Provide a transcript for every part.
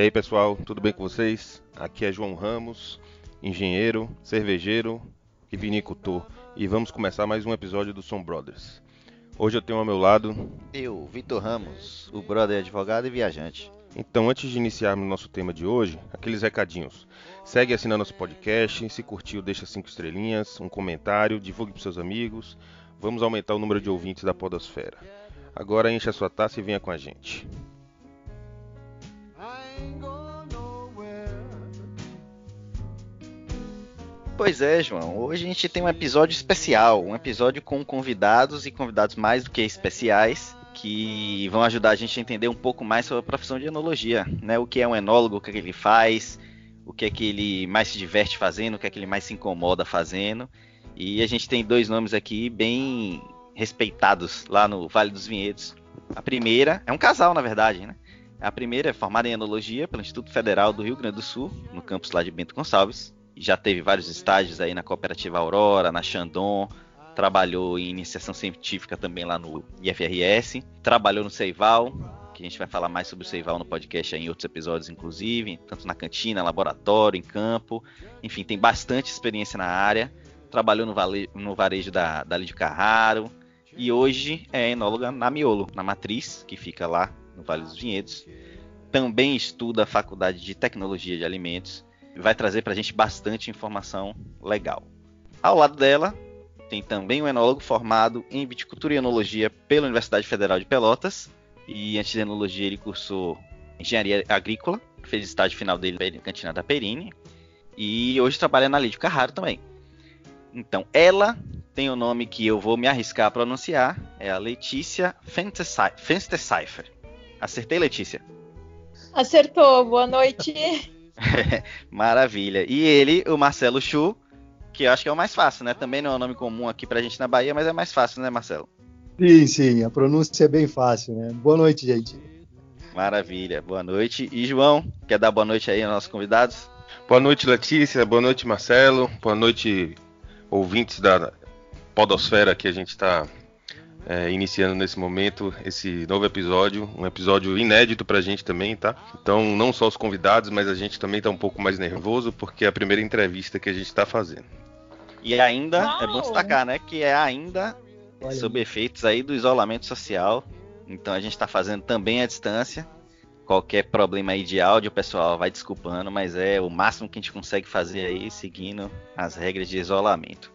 E aí pessoal, tudo bem com vocês? Aqui é João Ramos, engenheiro, cervejeiro e vinicultor. E vamos começar mais um episódio do Som Brothers. Hoje eu tenho ao meu lado. Eu, Vitor Ramos, o brother advogado e viajante. Então, antes de iniciarmos nosso tema de hoje, aqueles recadinhos. Segue assinando nosso podcast, se curtiu, deixa cinco estrelinhas, um comentário, divulgue para seus amigos. Vamos aumentar o número de ouvintes da Podosfera. Agora encha a sua taça e venha com a gente. Pois é, João. Hoje a gente tem um episódio especial, um episódio com convidados e convidados mais do que especiais que vão ajudar a gente a entender um pouco mais sobre a profissão de enologia, né? O que é um enólogo, o que, é que ele faz, o que é que ele mais se diverte fazendo, o que é que ele mais se incomoda fazendo. E a gente tem dois nomes aqui bem respeitados lá no Vale dos Vinhedos. A primeira é um casal, na verdade, né? A primeira é formada em enologia pelo Instituto Federal do Rio Grande do Sul, no campus lá de Bento Gonçalves já teve vários estágios aí na Cooperativa Aurora, na Xandon, trabalhou em iniciação científica também lá no IFRS, trabalhou no Seival, que a gente vai falar mais sobre o Seival no podcast em outros episódios, inclusive, tanto na cantina, laboratório, em campo, enfim, tem bastante experiência na área, trabalhou no, vale, no varejo da, da Lídio Carraro, e hoje é enóloga na Miolo, na Matriz, que fica lá no Vale dos Vinhedos. Também estuda a Faculdade de Tecnologia de Alimentos vai trazer para a gente bastante informação legal. Ao lado dela, tem também um enólogo formado em viticultura e enologia pela Universidade Federal de Pelotas. E antes de enologia, ele cursou engenharia agrícola, fez estágio final dele na cantina da Perini. E hoje trabalha na Lídio Carraro também. Então, ela tem o nome que eu vou me arriscar a pronunciar, é a Letícia Fenstecipher. Acertei, Letícia? Acertou, boa noite. Maravilha. E ele, o Marcelo Chu, que eu acho que é o mais fácil, né? Também não é um nome comum aqui pra gente na Bahia, mas é mais fácil, né, Marcelo? Sim, sim, a pronúncia é bem fácil, né? Boa noite, gente. Maravilha, boa noite. E João, quer dar boa noite aí aos nossos convidados? Boa noite, Letícia, boa noite, Marcelo, boa noite, ouvintes da Podosfera que a gente está é, iniciando nesse momento esse novo episódio, um episódio inédito pra gente também, tá? Então, não só os convidados, mas a gente também tá um pouco mais nervoso porque é a primeira entrevista que a gente tá fazendo. E ainda, Uau. é bom destacar, né, que é ainda Olha. sob efeitos aí do isolamento social. Então a gente tá fazendo também à distância. Qualquer problema aí de áudio, pessoal, vai desculpando, mas é o máximo que a gente consegue fazer aí seguindo as regras de isolamento.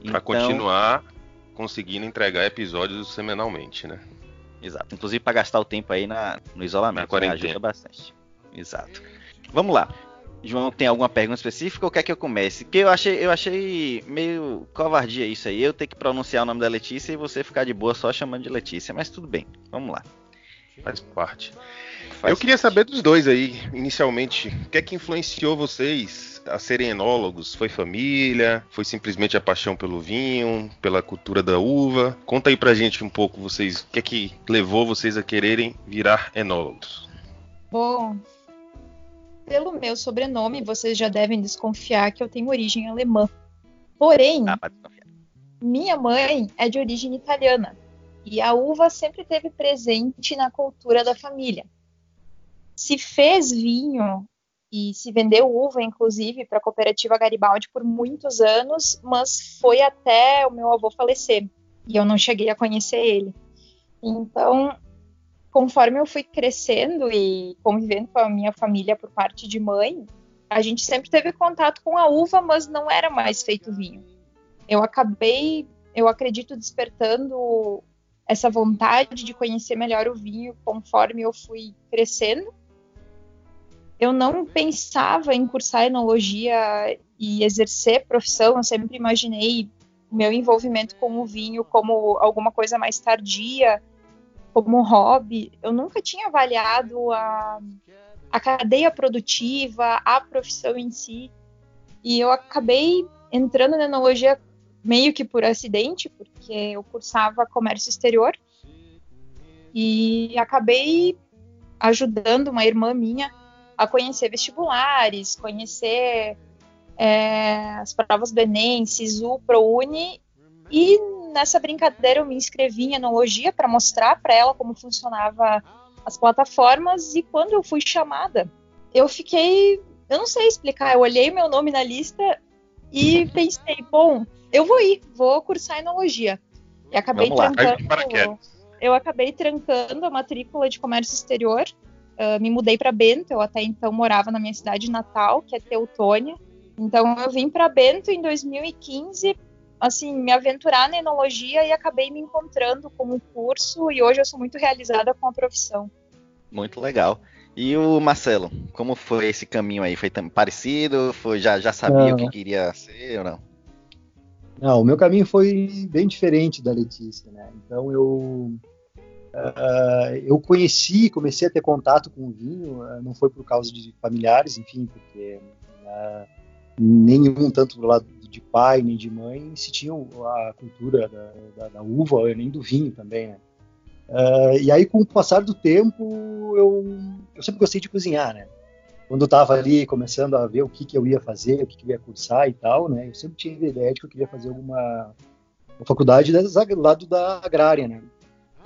Para então, continuar conseguindo entregar episódios semanalmente, né? Exato. Inclusive para gastar o tempo aí na, no isolamento, na né? ajuda bastante. Exato. Vamos lá. João, tem alguma pergunta específica ou quer que eu comece? Que eu achei, eu achei meio covardia isso aí. Eu ter que pronunciar o nome da Letícia e você ficar de boa só chamando de Letícia, mas tudo bem. Vamos lá. Faz parte. Eu queria saber dos dois aí, inicialmente, o que é que influenciou vocês a serem enólogos? Foi família? Foi simplesmente a paixão pelo vinho, pela cultura da uva? Conta aí pra gente um pouco vocês, o que é que levou vocês a quererem virar enólogos? Bom, pelo meu sobrenome, vocês já devem desconfiar que eu tenho origem alemã. Porém, ah, minha mãe é de origem italiana e a uva sempre teve presente na cultura da família. Se fez vinho e se vendeu uva, inclusive, para a cooperativa Garibaldi por muitos anos, mas foi até o meu avô falecer e eu não cheguei a conhecer ele. Então, conforme eu fui crescendo e convivendo com a minha família por parte de mãe, a gente sempre teve contato com a uva, mas não era mais feito vinho. Eu acabei, eu acredito, despertando essa vontade de conhecer melhor o vinho conforme eu fui crescendo eu não pensava em cursar enologia e exercer profissão, eu sempre imaginei meu envolvimento com o vinho como alguma coisa mais tardia, como hobby. Eu nunca tinha avaliado a, a cadeia produtiva, a profissão em si. E eu acabei entrando na enologia meio que por acidente, porque eu cursava comércio exterior. E acabei ajudando uma irmã minha a conhecer vestibulares, conhecer é, as provas do Enem, SISU, ProUni, e nessa brincadeira eu me inscrevi em enologia para mostrar para ela como funcionava as plataformas e quando eu fui chamada, eu fiquei, eu não sei explicar, eu olhei meu nome na lista e pensei, bom, eu vou ir, vou cursar enologia. E acabei Vamos trancando. Eu acabei trancando a matrícula de comércio exterior. Uh, me mudei para Bento. Eu até então morava na minha cidade natal, que é Teutônia. Então eu vim para Bento em 2015, assim, me aventurar na enologia e acabei me encontrando com o curso e hoje eu sou muito realizada com a profissão. Muito legal. E o Marcelo, como foi esse caminho aí? Foi parecido? Foi já já sabia o que queria ser ou não? Não, o meu caminho foi bem diferente da Letícia, né? Então eu uh, eu conheci, comecei a ter contato com o vinho, uh, não foi por causa de familiares, enfim, porque uh, nenhum, tanto do lado de pai nem de mãe, se tinham a cultura da, da, da uva, nem do vinho também, né? e aí, com o passar do tempo, eu, eu sempre gostei de cozinhar, né? quando eu estava ali começando a ver o que, que eu ia fazer, o que, que eu ia cursar e tal, né, eu sempre tinha a ideia de que eu queria fazer alguma faculdade do lado da agrária, né.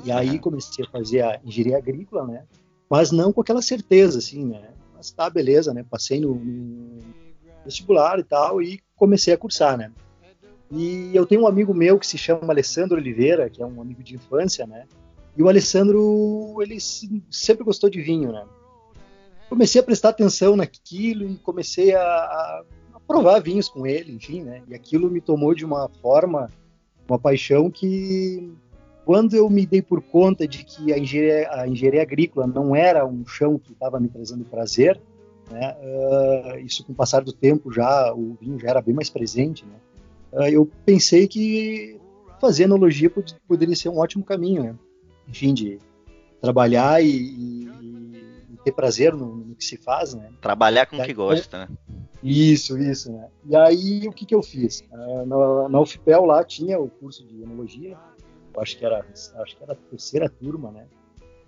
E aí comecei a fazer a engenharia agrícola, né, mas não com aquela certeza, assim, né. Mas tá, beleza, né, passei no, no vestibular e tal e comecei a cursar, né. E eu tenho um amigo meu que se chama Alessandro Oliveira, que é um amigo de infância, né, e o Alessandro, ele sempre gostou de vinho, né comecei a prestar atenção naquilo e comecei a, a, provar vinhos com ele, enfim, né? E aquilo me tomou de uma forma, uma paixão que quando eu me dei por conta de que a engenharia, a engenharia agrícola não era um chão que estava me trazendo prazer, né? Uh, isso com o passar do tempo já o vinho já era bem mais presente, né? Uh, eu pensei que fazer enologia poderia ser um ótimo caminho, né? Enfim, de trabalhar e, e ter prazer no, no, que se faz, né? Trabalhar com o que gosta, né? Isso, isso, né? E aí o que que eu fiz? Uh, na, na UFPEL lá tinha o curso de enologia, eu acho que era, acho que era a terceira turma, né?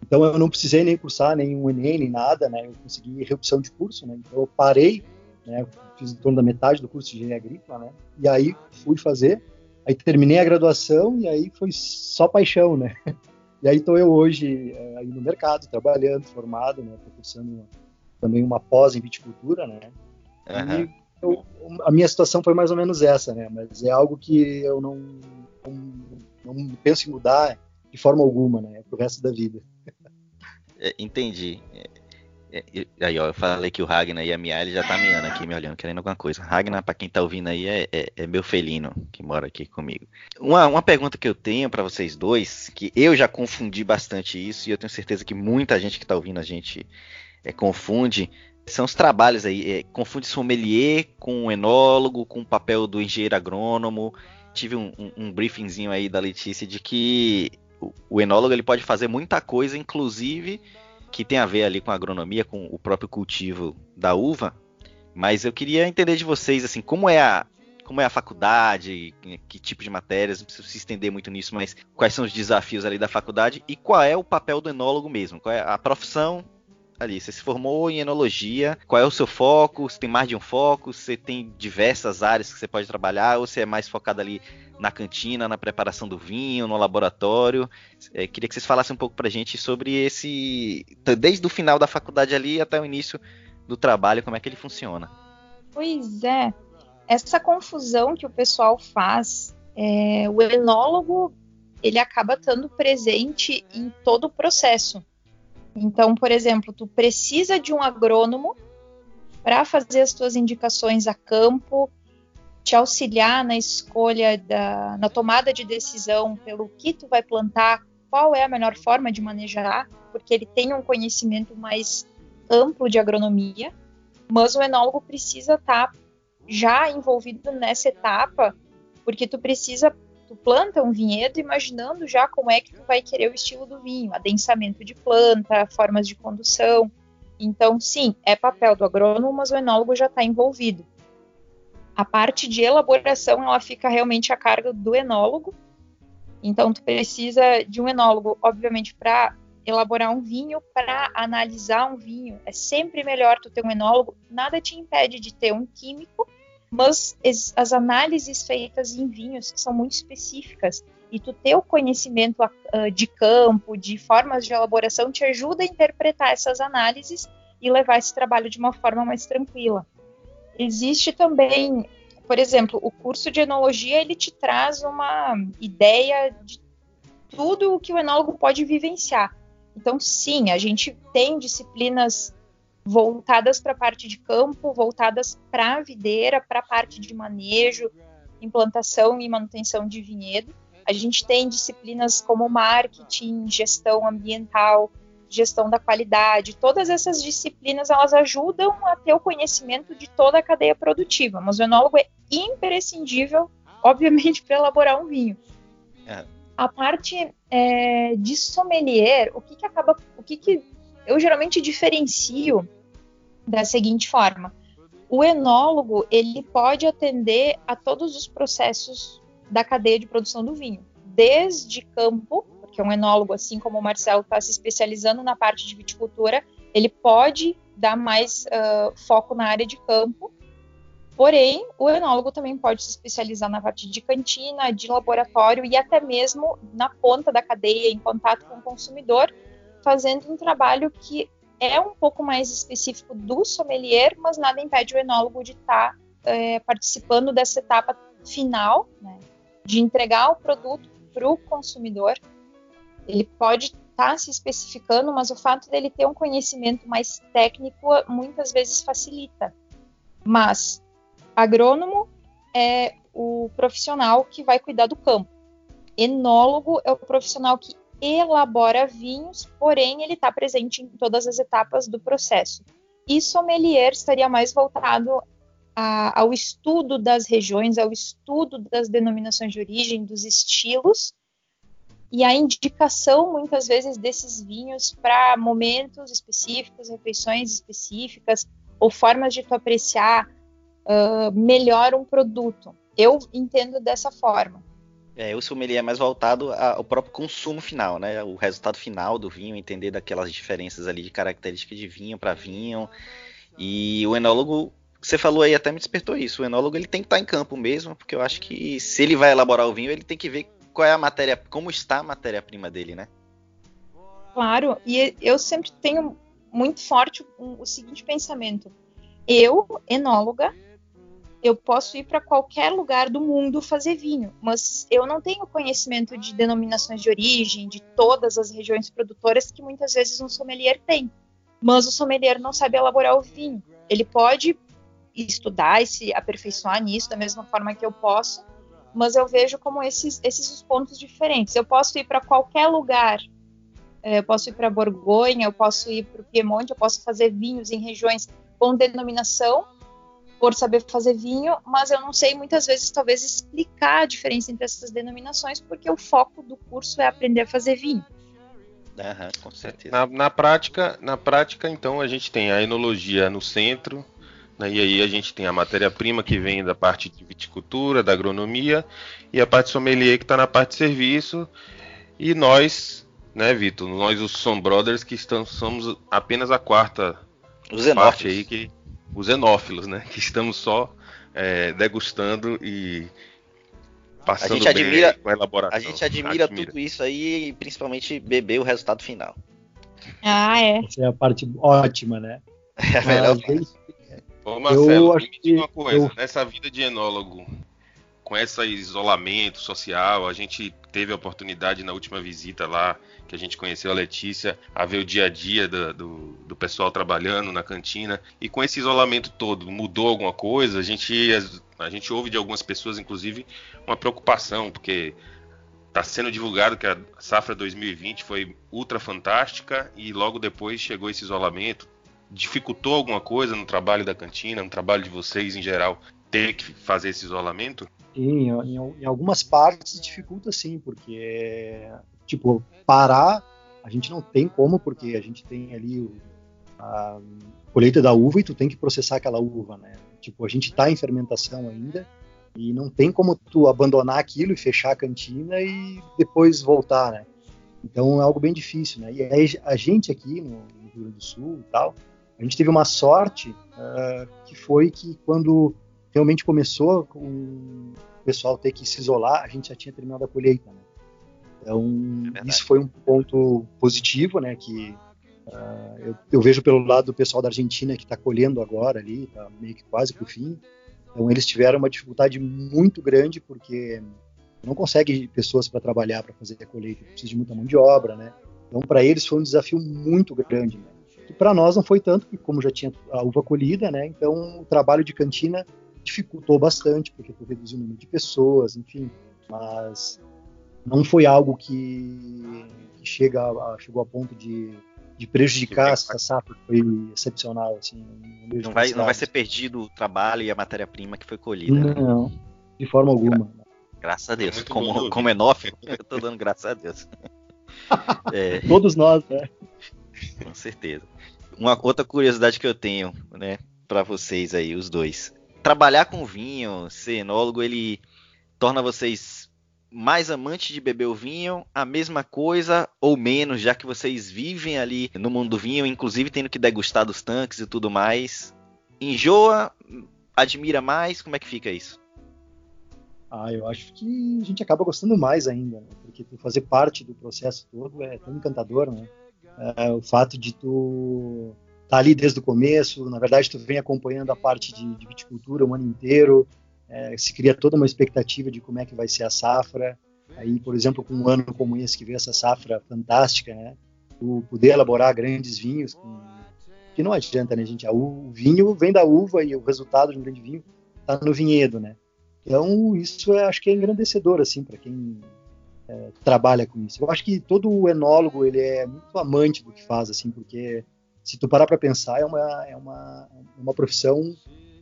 Então eu não precisei nem cursar nenhum Enem, nem nada, né? Eu consegui reopção de curso, né? Então eu parei, né? Fiz em torno da metade do curso de engenharia agrícola, né? E aí fui fazer, aí terminei a graduação e aí foi só paixão, né? E aí estou eu hoje é, aí no mercado, trabalhando, formado, né? Estou cursando também uma pós em viticultura, né? Uhum. E eu, a minha situação foi mais ou menos essa, né? Mas é algo que eu não, não, não penso em mudar de forma alguma, né? Pro resto da vida. É, entendi. É, é, aí, ó, eu falei que o Ragnar ia miar, ele já tá miando aqui, me olhando, querendo alguma coisa. Ragnar, pra quem tá ouvindo aí, é, é, é meu felino que mora aqui comigo. Uma, uma pergunta que eu tenho para vocês dois, que eu já confundi bastante isso, e eu tenho certeza que muita gente que tá ouvindo a gente é, confunde, são os trabalhos aí. É, confunde sommelier com enólogo, com o papel do engenheiro agrônomo. Tive um, um, um briefingzinho aí da Letícia de que o, o enólogo ele pode fazer muita coisa, inclusive que tem a ver ali com a agronomia, com o próprio cultivo da uva. Mas eu queria entender de vocês, assim, como é a, como é a faculdade, que tipo de matérias, não preciso se estender muito nisso, mas quais são os desafios ali da faculdade e qual é o papel do enólogo mesmo, qual é a profissão ali, você se formou em enologia, qual é o seu foco, você tem mais de um foco, você tem diversas áreas que você pode trabalhar, ou você é mais focado ali na cantina, na preparação do vinho, no laboratório. É, queria que vocês falassem um pouco para a gente sobre esse. Desde o final da faculdade ali até o início do trabalho, como é que ele funciona. Pois é. Essa confusão que o pessoal faz, é, o enólogo ele acaba estando presente em todo o processo. Então, por exemplo, tu precisa de um agrônomo para fazer as tuas indicações a campo, te auxiliar na escolha da, na tomada de decisão pelo que tu vai plantar, qual é a melhor forma de manejar, porque ele tem um conhecimento mais amplo de agronomia, mas o enólogo precisa estar tá já envolvido nessa etapa, porque tu precisa tu planta um vinhedo imaginando já como é que tu vai querer o estilo do vinho, adensamento de planta, formas de condução. Então, sim, é papel do agrônomo, mas o enólogo já está envolvido. A parte de elaboração, ela fica realmente a cargo do enólogo. Então, tu precisa de um enólogo, obviamente, para elaborar um vinho, para analisar um vinho. É sempre melhor tu ter um enólogo. Nada te impede de ter um químico, mas as análises feitas em vinhos são muito específicas. E tu ter o conhecimento uh, de campo, de formas de elaboração, te ajuda a interpretar essas análises e levar esse trabalho de uma forma mais tranquila. Existe também, por exemplo, o curso de enologia, ele te traz uma ideia de tudo o que o enólogo pode vivenciar. Então, sim, a gente tem disciplinas voltadas para a parte de campo, voltadas para a videira, para a parte de manejo, implantação e manutenção de vinhedo. A gente tem disciplinas como marketing, gestão ambiental, gestão da qualidade. Todas essas disciplinas elas ajudam a ter o conhecimento de toda a cadeia produtiva. Mas o enólogo é imprescindível, obviamente, para elaborar um vinho. É. A parte é, de sommelier, o que, que acaba, o que, que eu geralmente diferencio da seguinte forma: o enólogo ele pode atender a todos os processos da cadeia de produção do vinho, desde campo, porque um enólogo, assim como o Marcelo está se especializando na parte de viticultura, ele pode dar mais uh, foco na área de campo. Porém, o enólogo também pode se especializar na parte de cantina, de laboratório e até mesmo na ponta da cadeia, em contato com o consumidor, fazendo um trabalho que é um pouco mais específico do sommelier, mas nada impede o enólogo de estar tá, é, participando dessa etapa final, né, de entregar o produto para o consumidor. Ele pode estar tá se especificando, mas o fato dele ter um conhecimento mais técnico muitas vezes facilita. Mas agrônomo é o profissional que vai cuidar do campo. Enólogo é o profissional que elabora vinhos, porém ele está presente em todas as etapas do processo. E sommelier estaria mais voltado a, ao estudo das regiões, ao estudo das denominações de origem, dos estilos, e a indicação, muitas vezes, desses vinhos para momentos específicos, refeições específicas, ou formas de tu apreciar uh, melhor um produto. Eu entendo dessa forma. É, o sommelier é mais voltado ao próprio consumo final, né? O resultado final do vinho, entender daquelas diferenças ali de características de vinho para vinho. E o enólogo, você falou aí, até me despertou isso. O enólogo ele tem que estar em campo mesmo, porque eu acho que se ele vai elaborar o vinho, ele tem que ver qual é a matéria, como está a matéria-prima dele, né? Claro, e eu sempre tenho muito forte o seguinte pensamento. Eu, enóloga, eu posso ir para qualquer lugar do mundo fazer vinho, mas eu não tenho conhecimento de denominações de origem, de todas as regiões produtoras que muitas vezes um sommelier tem. Mas o sommelier não sabe elaborar o vinho. Ele pode estudar e se aperfeiçoar nisso da mesma forma que eu posso, mas eu vejo como esses, esses os pontos diferentes. Eu posso ir para qualquer lugar, é, eu posso ir para Borgonha, eu posso ir para o Piemonte, eu posso fazer vinhos em regiões com denominação por saber fazer vinho, mas eu não sei muitas vezes talvez explicar a diferença entre essas denominações, porque o foco do curso é aprender a fazer vinho. Uhum, com certeza. Na, na, prática, na prática, então, a gente tem a enologia no centro, né, e aí a gente tem a matéria-prima que vem da parte de viticultura, da agronomia, e a parte sommelier que está na parte de serviço, e nós, né, Vitor, nós os Som Brothers que estamos, somos apenas a quarta os parte aí que os enófilos, né? Que estamos só é, degustando e passando a gente admira, com a elaboração. A gente admira, admira, tudo isso aí e principalmente beber o resultado final. Ah, é. Essa é a parte ótima, né? É a melhor Ô Marcelo, eu acho me diga uma coisa, eu... nessa vida de enólogo, com esse isolamento social, a gente teve a oportunidade na última visita lá, que a gente conheceu a Letícia, a ver o dia a dia do, do, do pessoal trabalhando na cantina. E com esse isolamento todo, mudou alguma coisa? A gente, a gente ouve de algumas pessoas, inclusive, uma preocupação, porque está sendo divulgado que a safra 2020 foi ultra fantástica e logo depois chegou esse isolamento. Dificultou alguma coisa no trabalho da cantina, no trabalho de vocês em geral, ter que fazer esse isolamento? Sim, em, em, algumas partes dificulta sim, porque, tipo, parar a gente não tem como, porque a gente tem ali a colheita da uva e tu tem que processar aquela uva, né? Tipo, a gente está em fermentação ainda e não tem como tu abandonar aquilo e fechar a cantina e depois voltar, né? Então é algo bem difícil, né? E aí, a gente aqui no, no Rio Grande do Sul e tal, a gente teve uma sorte uh, que foi que quando realmente começou com pessoal ter que se isolar, a gente já tinha terminado a colheita, né? Então, é isso foi um ponto positivo, né? Que uh, eu, eu, vejo pelo lado do pessoal da Argentina que está colhendo agora ali, está meio que quase para o fim. Então, eles tiveram uma dificuldade muito grande porque não consegue pessoas para trabalhar, para fazer a colheita, precisa de muita mão de obra, né? Então, para eles foi um desafio muito grande. Né? E para nós não foi tanto, porque como já tinha a uva colhida, né? Então, o trabalho de cantina dificultou bastante, porque tu reduziu o número de pessoas, enfim. Mas não foi algo que, que chega a, chegou a ponto de, de prejudicar essa safra, foi excepcional. Assim, não, vai, não vai ser perdido o trabalho e a matéria-prima que foi colhida. Né? Não, né? de forma alguma. Graças a Deus. É como, como é eu tô dando graças a Deus. É... Todos nós, né? Com certeza. Uma outra curiosidade que eu tenho, né, para vocês aí, os dois. Trabalhar com vinho, ser enólogo, ele torna vocês mais amantes de beber o vinho, a mesma coisa ou menos, já que vocês vivem ali no mundo do vinho, inclusive tendo que degustar dos tanques e tudo mais. Enjoa? Admira mais? Como é que fica isso? Ah, eu acho que a gente acaba gostando mais ainda, né? porque fazer parte do processo todo é tão encantador, né? É, o fato de tu tá ali desde o começo, na verdade tu vem acompanhando a parte de, de viticultura o ano inteiro, é, se cria toda uma expectativa de como é que vai ser a safra. Aí, por exemplo, com um ano como esse que vê essa safra fantástica, né? Tu poder elaborar grandes vinhos, com... que não adianta, né, gente? O vinho vem da uva e o resultado de um grande vinho está no vinhedo, né? Então, isso é, acho que é engrandecedor, assim, para quem é, trabalha com isso. Eu acho que todo enólogo, ele é muito amante do que faz, assim, porque se tu parar para pensar, é uma, é uma, uma profissão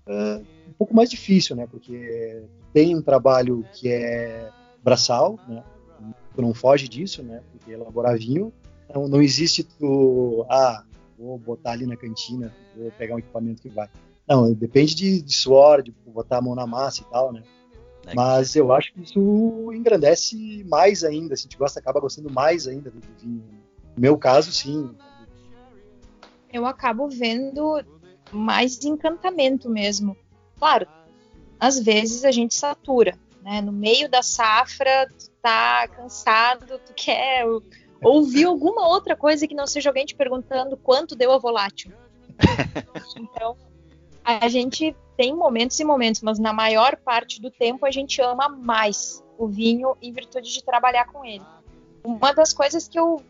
é, um pouco mais difícil, né? Porque tem um trabalho que é braçal, né? Tu não foge disso, né? Porque elaborar vinho, não, não existe tu, ah, vou botar ali na cantina, vou pegar um equipamento que vai. Não, depende de, de suor, de botar a mão na massa e tal, né? É Mas eu acho que isso engrandece mais ainda. Se a gente gosta, acaba gostando mais ainda do vinho. No meu caso, sim. Eu acabo vendo mais encantamento mesmo. Claro, às vezes a gente satura, né? No meio da safra, tu tá cansado, tu quer ouvir alguma outra coisa que não seja alguém te perguntando quanto deu a volátil. então, a gente tem momentos e momentos, mas na maior parte do tempo a gente ama mais o vinho em virtude de trabalhar com ele. Uma das coisas que eu,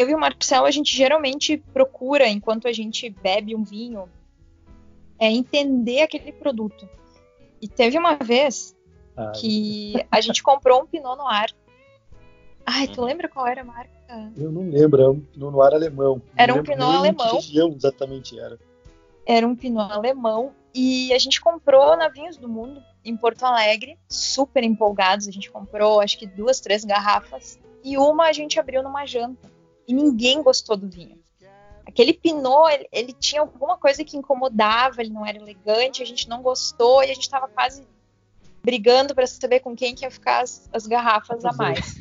eu e o Marcelo, a gente geralmente procura enquanto a gente bebe um vinho é entender aquele produto. E teve uma vez ah, que a gente comprou um Pinot Noir. Ai, tu lembra qual era a marca? Eu não lembro, era um Pinot Noir alemão. Era um Pinot alemão. Que região exatamente era? Era um Pinot alemão e a gente comprou na Vinhos do Mundo, em Porto Alegre, super empolgados. A gente comprou, acho que duas, três garrafas. E uma a gente abriu numa janta. E ninguém gostou do vinho. Aquele Pinot, ele, ele tinha alguma coisa que incomodava, ele não era elegante, a gente não gostou e a gente estava quase brigando para saber com quem que ia ficar as, as garrafas a mais.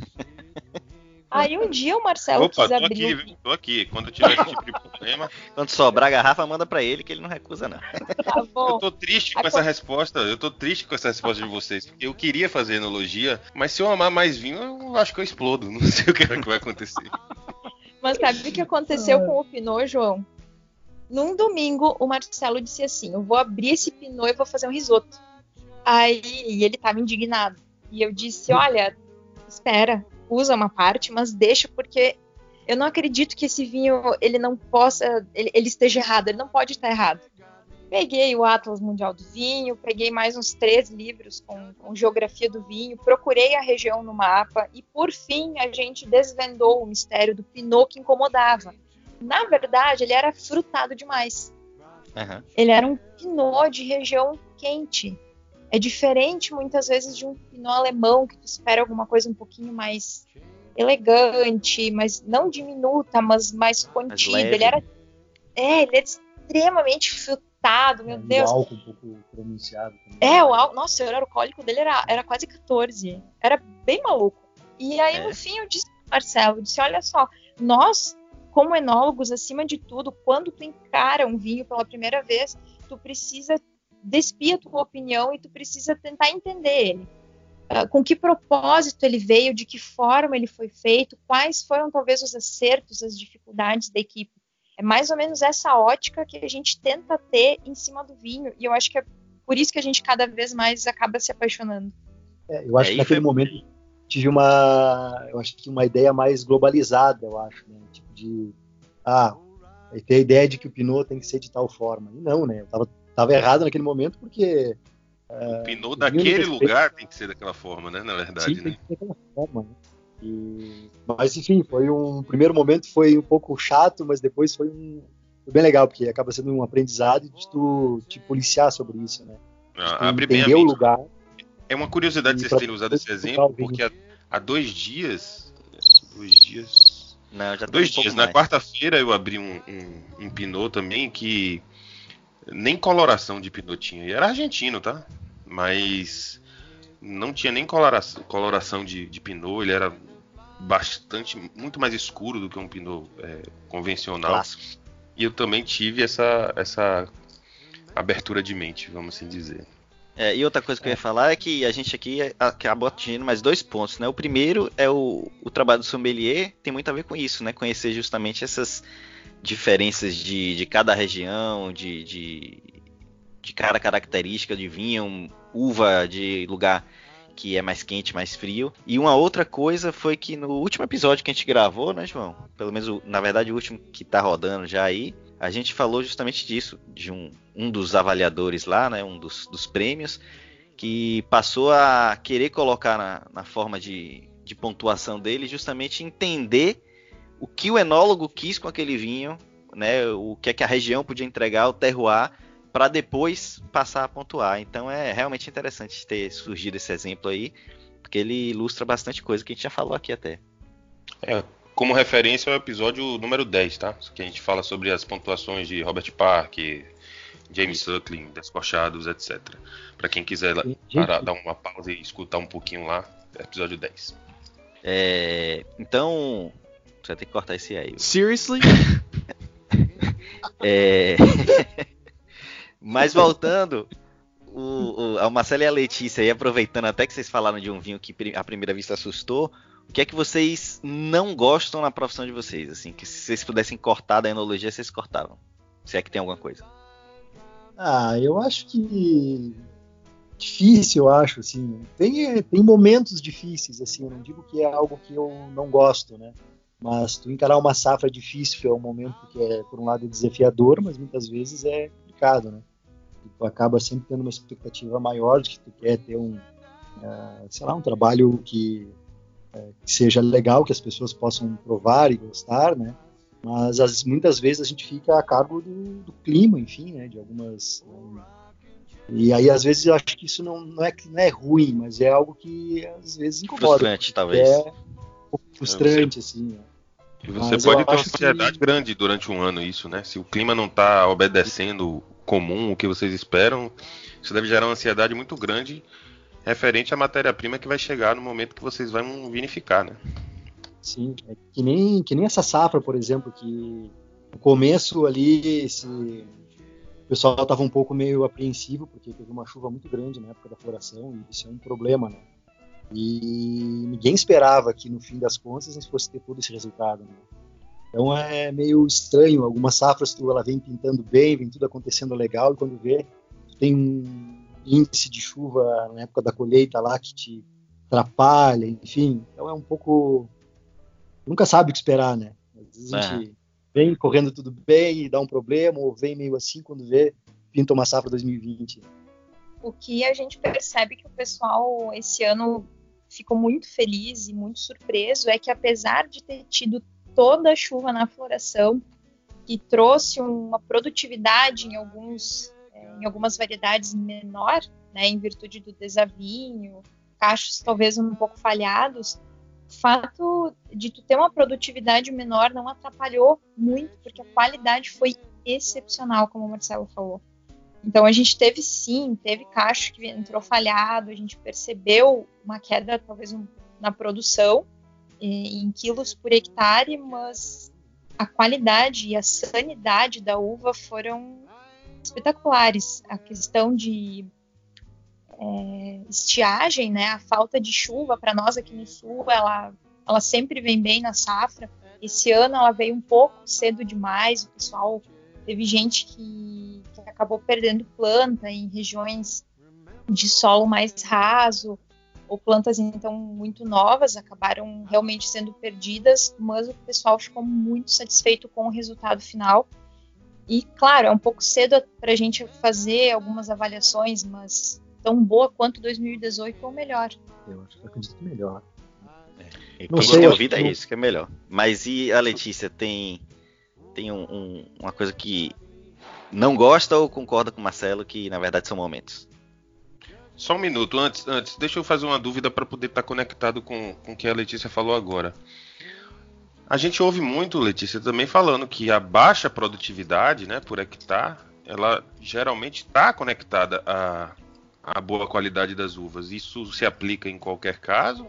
Aí um dia o Marcelo Opa, quis abrir. Aqui, tô aqui. Quando tiver esse tipo de problema. Quando sobrar a garrafa, manda pra ele que ele não recusa, não. Tá bom. Eu tô triste com a essa resposta. Eu tô triste com essa resposta de vocês. Porque eu queria fazer enologia, mas se eu amar mais vinho, eu acho que eu explodo. Não sei o que, é que vai acontecer. Mas sabe o que aconteceu com o Pinot, João? Num domingo, o Marcelo disse assim: Eu vou abrir esse Pinot e vou fazer um risoto. Aí ele tava indignado. E eu disse: Olha, espera, usa uma parte, mas deixa porque eu não acredito que esse vinho ele não possa, ele, ele esteja errado, ele não pode estar errado. Peguei o Atlas Mundial do Vinho, peguei mais uns três livros com, com, geografia do vinho, procurei a região no mapa e, por fim, a gente desvendou o mistério do Pinot que incomodava. Na verdade, ele era frutado demais. Uhum. Ele era um Pinot de região quente. É diferente muitas vezes de um pinot alemão que tu espera alguma coisa um pouquinho mais elegante, mas não diminuta, mas mais contida. ele era é, ele é extremamente frutado, meu é, Deus. O álcool um pouco pronunciado. Também. É, o álcool, nossa, o alcoólico dele era, era quase 14. Era bem maluco. E aí, é. no fim, eu disse Marcelo, eu disse, olha só, nós, como enólogos, acima de tudo, quando tu encara um vinho pela primeira vez, tu precisa despia tua opinião e tu precisa tentar entender ele. uh, com que propósito ele veio, de que forma ele foi feito, quais foram talvez os acertos, as dificuldades da equipe. É mais ou menos essa ótica que a gente tenta ter em cima do vinho, e eu acho que é por isso que a gente cada vez mais acaba se apaixonando. É, eu acho é, que naquele foi... momento tive uma, eu acho que uma ideia mais globalizada, eu acho, né? Tipo de, ah, ter a ideia de que o Pinot tem que ser de tal forma. E não, né? Eu tava, tava errado naquele momento porque o Pinot daquele lugar tem que ser daquela forma, né? Na verdade, Sim, né? Tem que ser daquela forma, né? E, mas enfim, foi um primeiro momento foi um pouco chato, mas depois foi um foi bem legal porque acaba sendo um aprendizado de tu te policiar sobre isso, né? Ah, abre bem a o lugar. É uma curiosidade vocês terem usado esse exemplo, porque há, há, dois dias, dois dias, não, já dois um dias. Na quarta-feira eu abri um, um, um Pinot também que nem coloração de Pinot tinha. E era argentino, tá? Mas não tinha nem coloração, coloração de, de Pinot. Ele era bastante, muito mais escuro do que um Pinot é, convencional. Clássico. E eu também tive essa, essa abertura de mente, vamos assim dizer. É, e outra coisa que eu ia falar é que a gente aqui acabou atingindo mais dois pontos, né? O primeiro é o, o trabalho do sommelier, tem muito a ver com isso, né? Conhecer justamente essas diferenças de, de cada região, de, de, de cada característica de vinho, uva de lugar que é mais quente, mais frio. E uma outra coisa foi que no último episódio que a gente gravou, né, João? Pelo menos, na verdade, o último que tá rodando já aí, a gente falou justamente disso, de um, um dos avaliadores lá, né, um dos, dos prêmios, que passou a querer colocar na, na forma de, de pontuação dele justamente entender o que o enólogo quis com aquele vinho, né, o que é que a região podia entregar, o terroir, para depois passar a pontuar. Então é realmente interessante ter surgido esse exemplo aí, porque ele ilustra bastante coisa que a gente já falou aqui até. É, como referência é o episódio número 10, tá? Que a gente fala sobre as pontuações de Robert Park, James Suckling, Descorchados, etc. Para quem quiser parar, dar uma pausa e escutar um pouquinho lá, episódio 10. É, então, você vai ter que cortar esse aí. Seriously? é... Mas voltando, o, o, a Marcela e a Letícia, e aproveitando até que vocês falaram de um vinho que à primeira vista assustou, o que é que vocês não gostam na profissão de vocês? Assim, que se vocês pudessem cortar da enologia, vocês cortavam. Se é que tem alguma coisa. Ah, eu acho que difícil, eu acho, assim. Tem, tem momentos difíceis, assim. Eu não digo que é algo que eu não gosto, né? Mas tu encarar uma safra difícil é um momento que é, por um lado, desafiador, mas muitas vezes é complicado, né? Tu acaba sempre tendo uma expectativa maior de que tu quer ter um, uh, sei lá, um trabalho que, uh, que, seja legal, que as pessoas possam provar e gostar, né? Mas as, muitas vezes a gente fica a cargo do, do clima, enfim, né? De algumas um, e aí, às vezes, eu acho que isso não, não, é, não é ruim, mas é algo que às vezes incomoda. Frustrante, talvez. É pouco frustrante, assim. Né? E você Mas pode ter uma ansiedade que... grande durante um ano isso, né? Se o clima não está obedecendo comum, o que vocês esperam, isso deve gerar uma ansiedade muito grande referente à matéria-prima que vai chegar no momento que vocês vão vinificar, né? Sim, é que nem, que nem essa safra, por exemplo, que no começo ali esse, o pessoal estava um pouco meio apreensivo, porque teve uma chuva muito grande na época da floração, e isso é um problema, né? E ninguém esperava que no fim das contas a gente fosse ter todo esse resultado. Né? Então é meio estranho. Algumas safras tu, ela vem pintando bem, vem tudo acontecendo legal, e quando vê, tem um índice de chuva na época da colheita lá que te atrapalha, enfim. Então é um pouco. Nunca sabe o que esperar, né? Às vezes a gente é. vem correndo tudo bem e dá um problema, ou vem meio assim quando vê, pinta uma safra 2020. O que a gente percebe que o pessoal esse ano ficou muito feliz e muito surpreso é que apesar de ter tido toda a chuva na floração, que trouxe uma produtividade em alguns é, em algumas variedades menor, né, em virtude do desavinho, cachos talvez um pouco falhados, o fato de tu ter uma produtividade menor não atrapalhou muito, porque a qualidade foi excepcional, como o Marcelo falou. Então a gente teve sim, teve cacho que entrou falhado, a gente percebeu uma queda talvez um, na produção em quilos por hectare, mas a qualidade e a sanidade da uva foram espetaculares. A questão de é, estiagem, né? A falta de chuva para nós aqui no sul, ela, ela sempre vem bem na safra. Esse ano ela veio um pouco cedo demais, o pessoal teve gente que, que acabou perdendo planta em regiões de solo mais raso, ou plantas então muito novas acabaram realmente sendo perdidas, mas o pessoal ficou muito satisfeito com o resultado final. E claro, é um pouco cedo para a gente fazer algumas avaliações, mas tão boa quanto 2018 ou melhor. Eu acho que acredito melhor. É, quem sei, tem ouvido é isso que é melhor. Mas e a Letícia tem tem um, um, uma coisa que não gosta ou concorda com o Marcelo que na verdade são momentos? Só um minuto, antes, antes deixa eu fazer uma dúvida para poder estar tá conectado com, com o que a Letícia falou agora. A gente ouve muito, Letícia, também falando que a baixa produtividade né, por hectare, ela geralmente está conectada à, à boa qualidade das uvas. Isso se aplica em qualquer caso,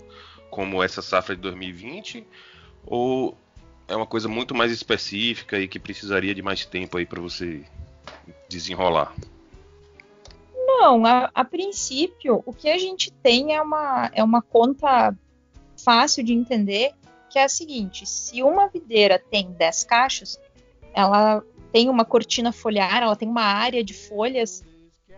como essa safra de 2020, ou é uma coisa muito mais específica e que precisaria de mais tempo aí para você desenrolar? Não, a, a, princípio, o que a gente tem é uma, é uma conta fácil de entender, que é a seguinte: se uma videira tem 10 cachos, ela tem uma cortina foliar, ela tem uma área de folhas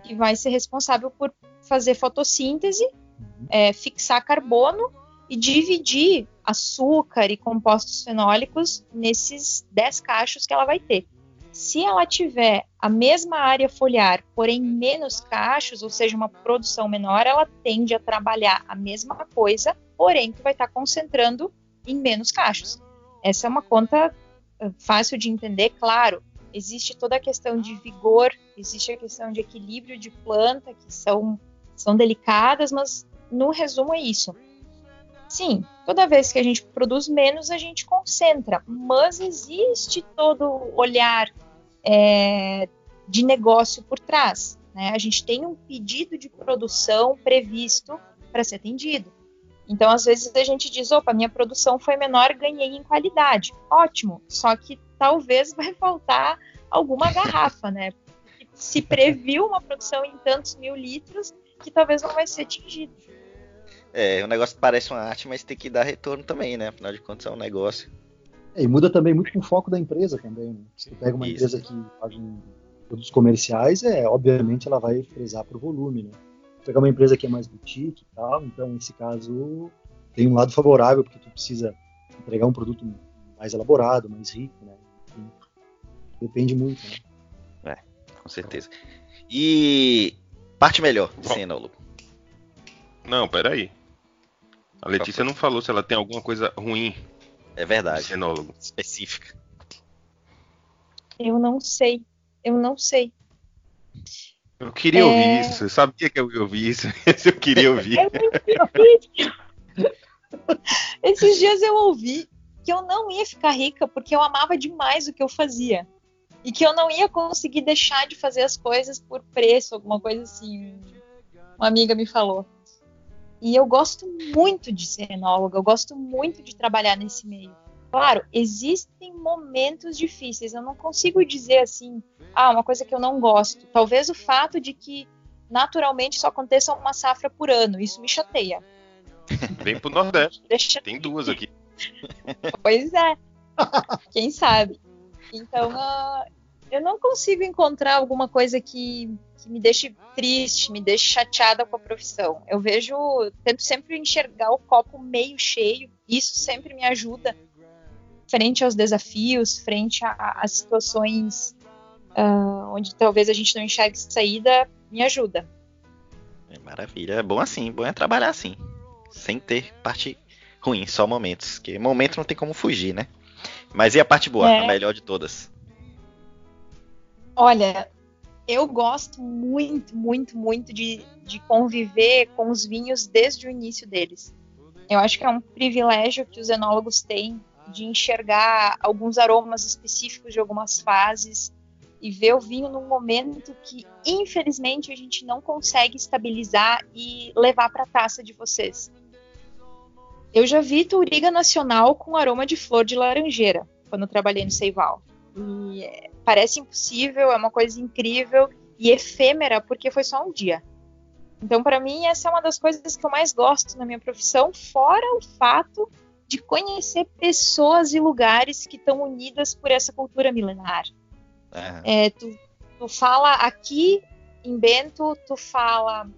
que vai ser responsável por fazer fotossíntese, uhum. é, fixar carbono e dividir açúcar e compostos fenólicos nesses 10 cachos que ela vai ter. Se ela tiver a mesma área foliar, porém menos cachos, ou seja, uma produção menor, ela tende a trabalhar a mesma coisa, porém que vai estar concentrando em menos cachos. Essa é uma conta eh, fácil de entender, claro. Existe toda a questão de vigor, existe a questão de equilíbrio de planta, que são, são delicadas, mas no resumo é isso. Sim, toda vez que a gente produz menos, a gente concentra, mas existe todo olhar é, de negócio por trás. Né? A gente tem um pedido de produção previsto para ser atendido. Então, às vezes, a gente diz: opa, minha produção foi menor, ganhei em qualidade. Ótimo, só que talvez vai faltar alguma garrafa, né? Se previu uma produção em tantos mil litros que talvez não vai ser atingido. É, o negócio parece uma arte, mas tem que dar retorno também, né? Afinal de contas, é um negócio. É, e muda também muito com o foco da empresa também. Né? Se tu pega uma Isso. empresa que faz um, produtos comerciais, é obviamente ela vai prezar por volume, né? Pegar uma empresa que é mais boutique e tal, então nesse caso tem um lado favorável porque tu precisa entregar um produto mais elaborado, mais rico, né? Enfim, depende muito, né? É, com certeza. E parte melhor de enólogo? Não, peraí. A Letícia não falou se ela tem alguma coisa ruim é verdade. Cenólogo. Específica. Eu não sei. Eu não sei. Eu queria é... ouvir isso. Você sabia que eu ia ouvir isso? eu queria ouvir. É Esses dias eu ouvi que eu não ia ficar rica porque eu amava demais o que eu fazia. E que eu não ia conseguir deixar de fazer as coisas por preço, alguma coisa assim. Uma amiga me falou. E eu gosto muito de ser enóloga, eu gosto muito de trabalhar nesse meio. Claro, existem momentos difíceis, eu não consigo dizer assim, ah, uma coisa que eu não gosto. Talvez o fato de que naturalmente só aconteça uma safra por ano, isso me chateia. Vem pro Nordeste. Deixa... Tem duas aqui. Pois é. Quem sabe? Então, uh, eu não consigo encontrar alguma coisa que, que, me deixe triste, me deixe chateada com a profissão. Eu vejo, tento sempre enxergar o copo meio cheio, isso sempre me ajuda frente aos desafios, frente às situações uh, onde talvez a gente não enxergue saída, me ajuda. É maravilha, é bom assim, bom é trabalhar assim, sem ter parte ruim, só momentos, que momento não tem como fugir, né? Mas e a parte boa, é. a melhor de todas? Olha, eu gosto muito, muito, muito de, de conviver com os vinhos desde o início deles. Eu acho que é um privilégio que os enólogos têm de enxergar alguns aromas específicos de algumas fases e ver o vinho num momento que, infelizmente, a gente não consegue estabilizar e levar para a taça de vocês. Eu já vi Touriga Nacional com aroma de flor de laranjeira, quando trabalhei no Seival. E parece impossível, é uma coisa incrível e efêmera porque foi só um dia. Então, para mim, essa é uma das coisas que eu mais gosto na minha profissão, fora o fato de conhecer pessoas e lugares que estão unidas por essa cultura milenar. É. É, tu, tu fala aqui em Bento, tu fala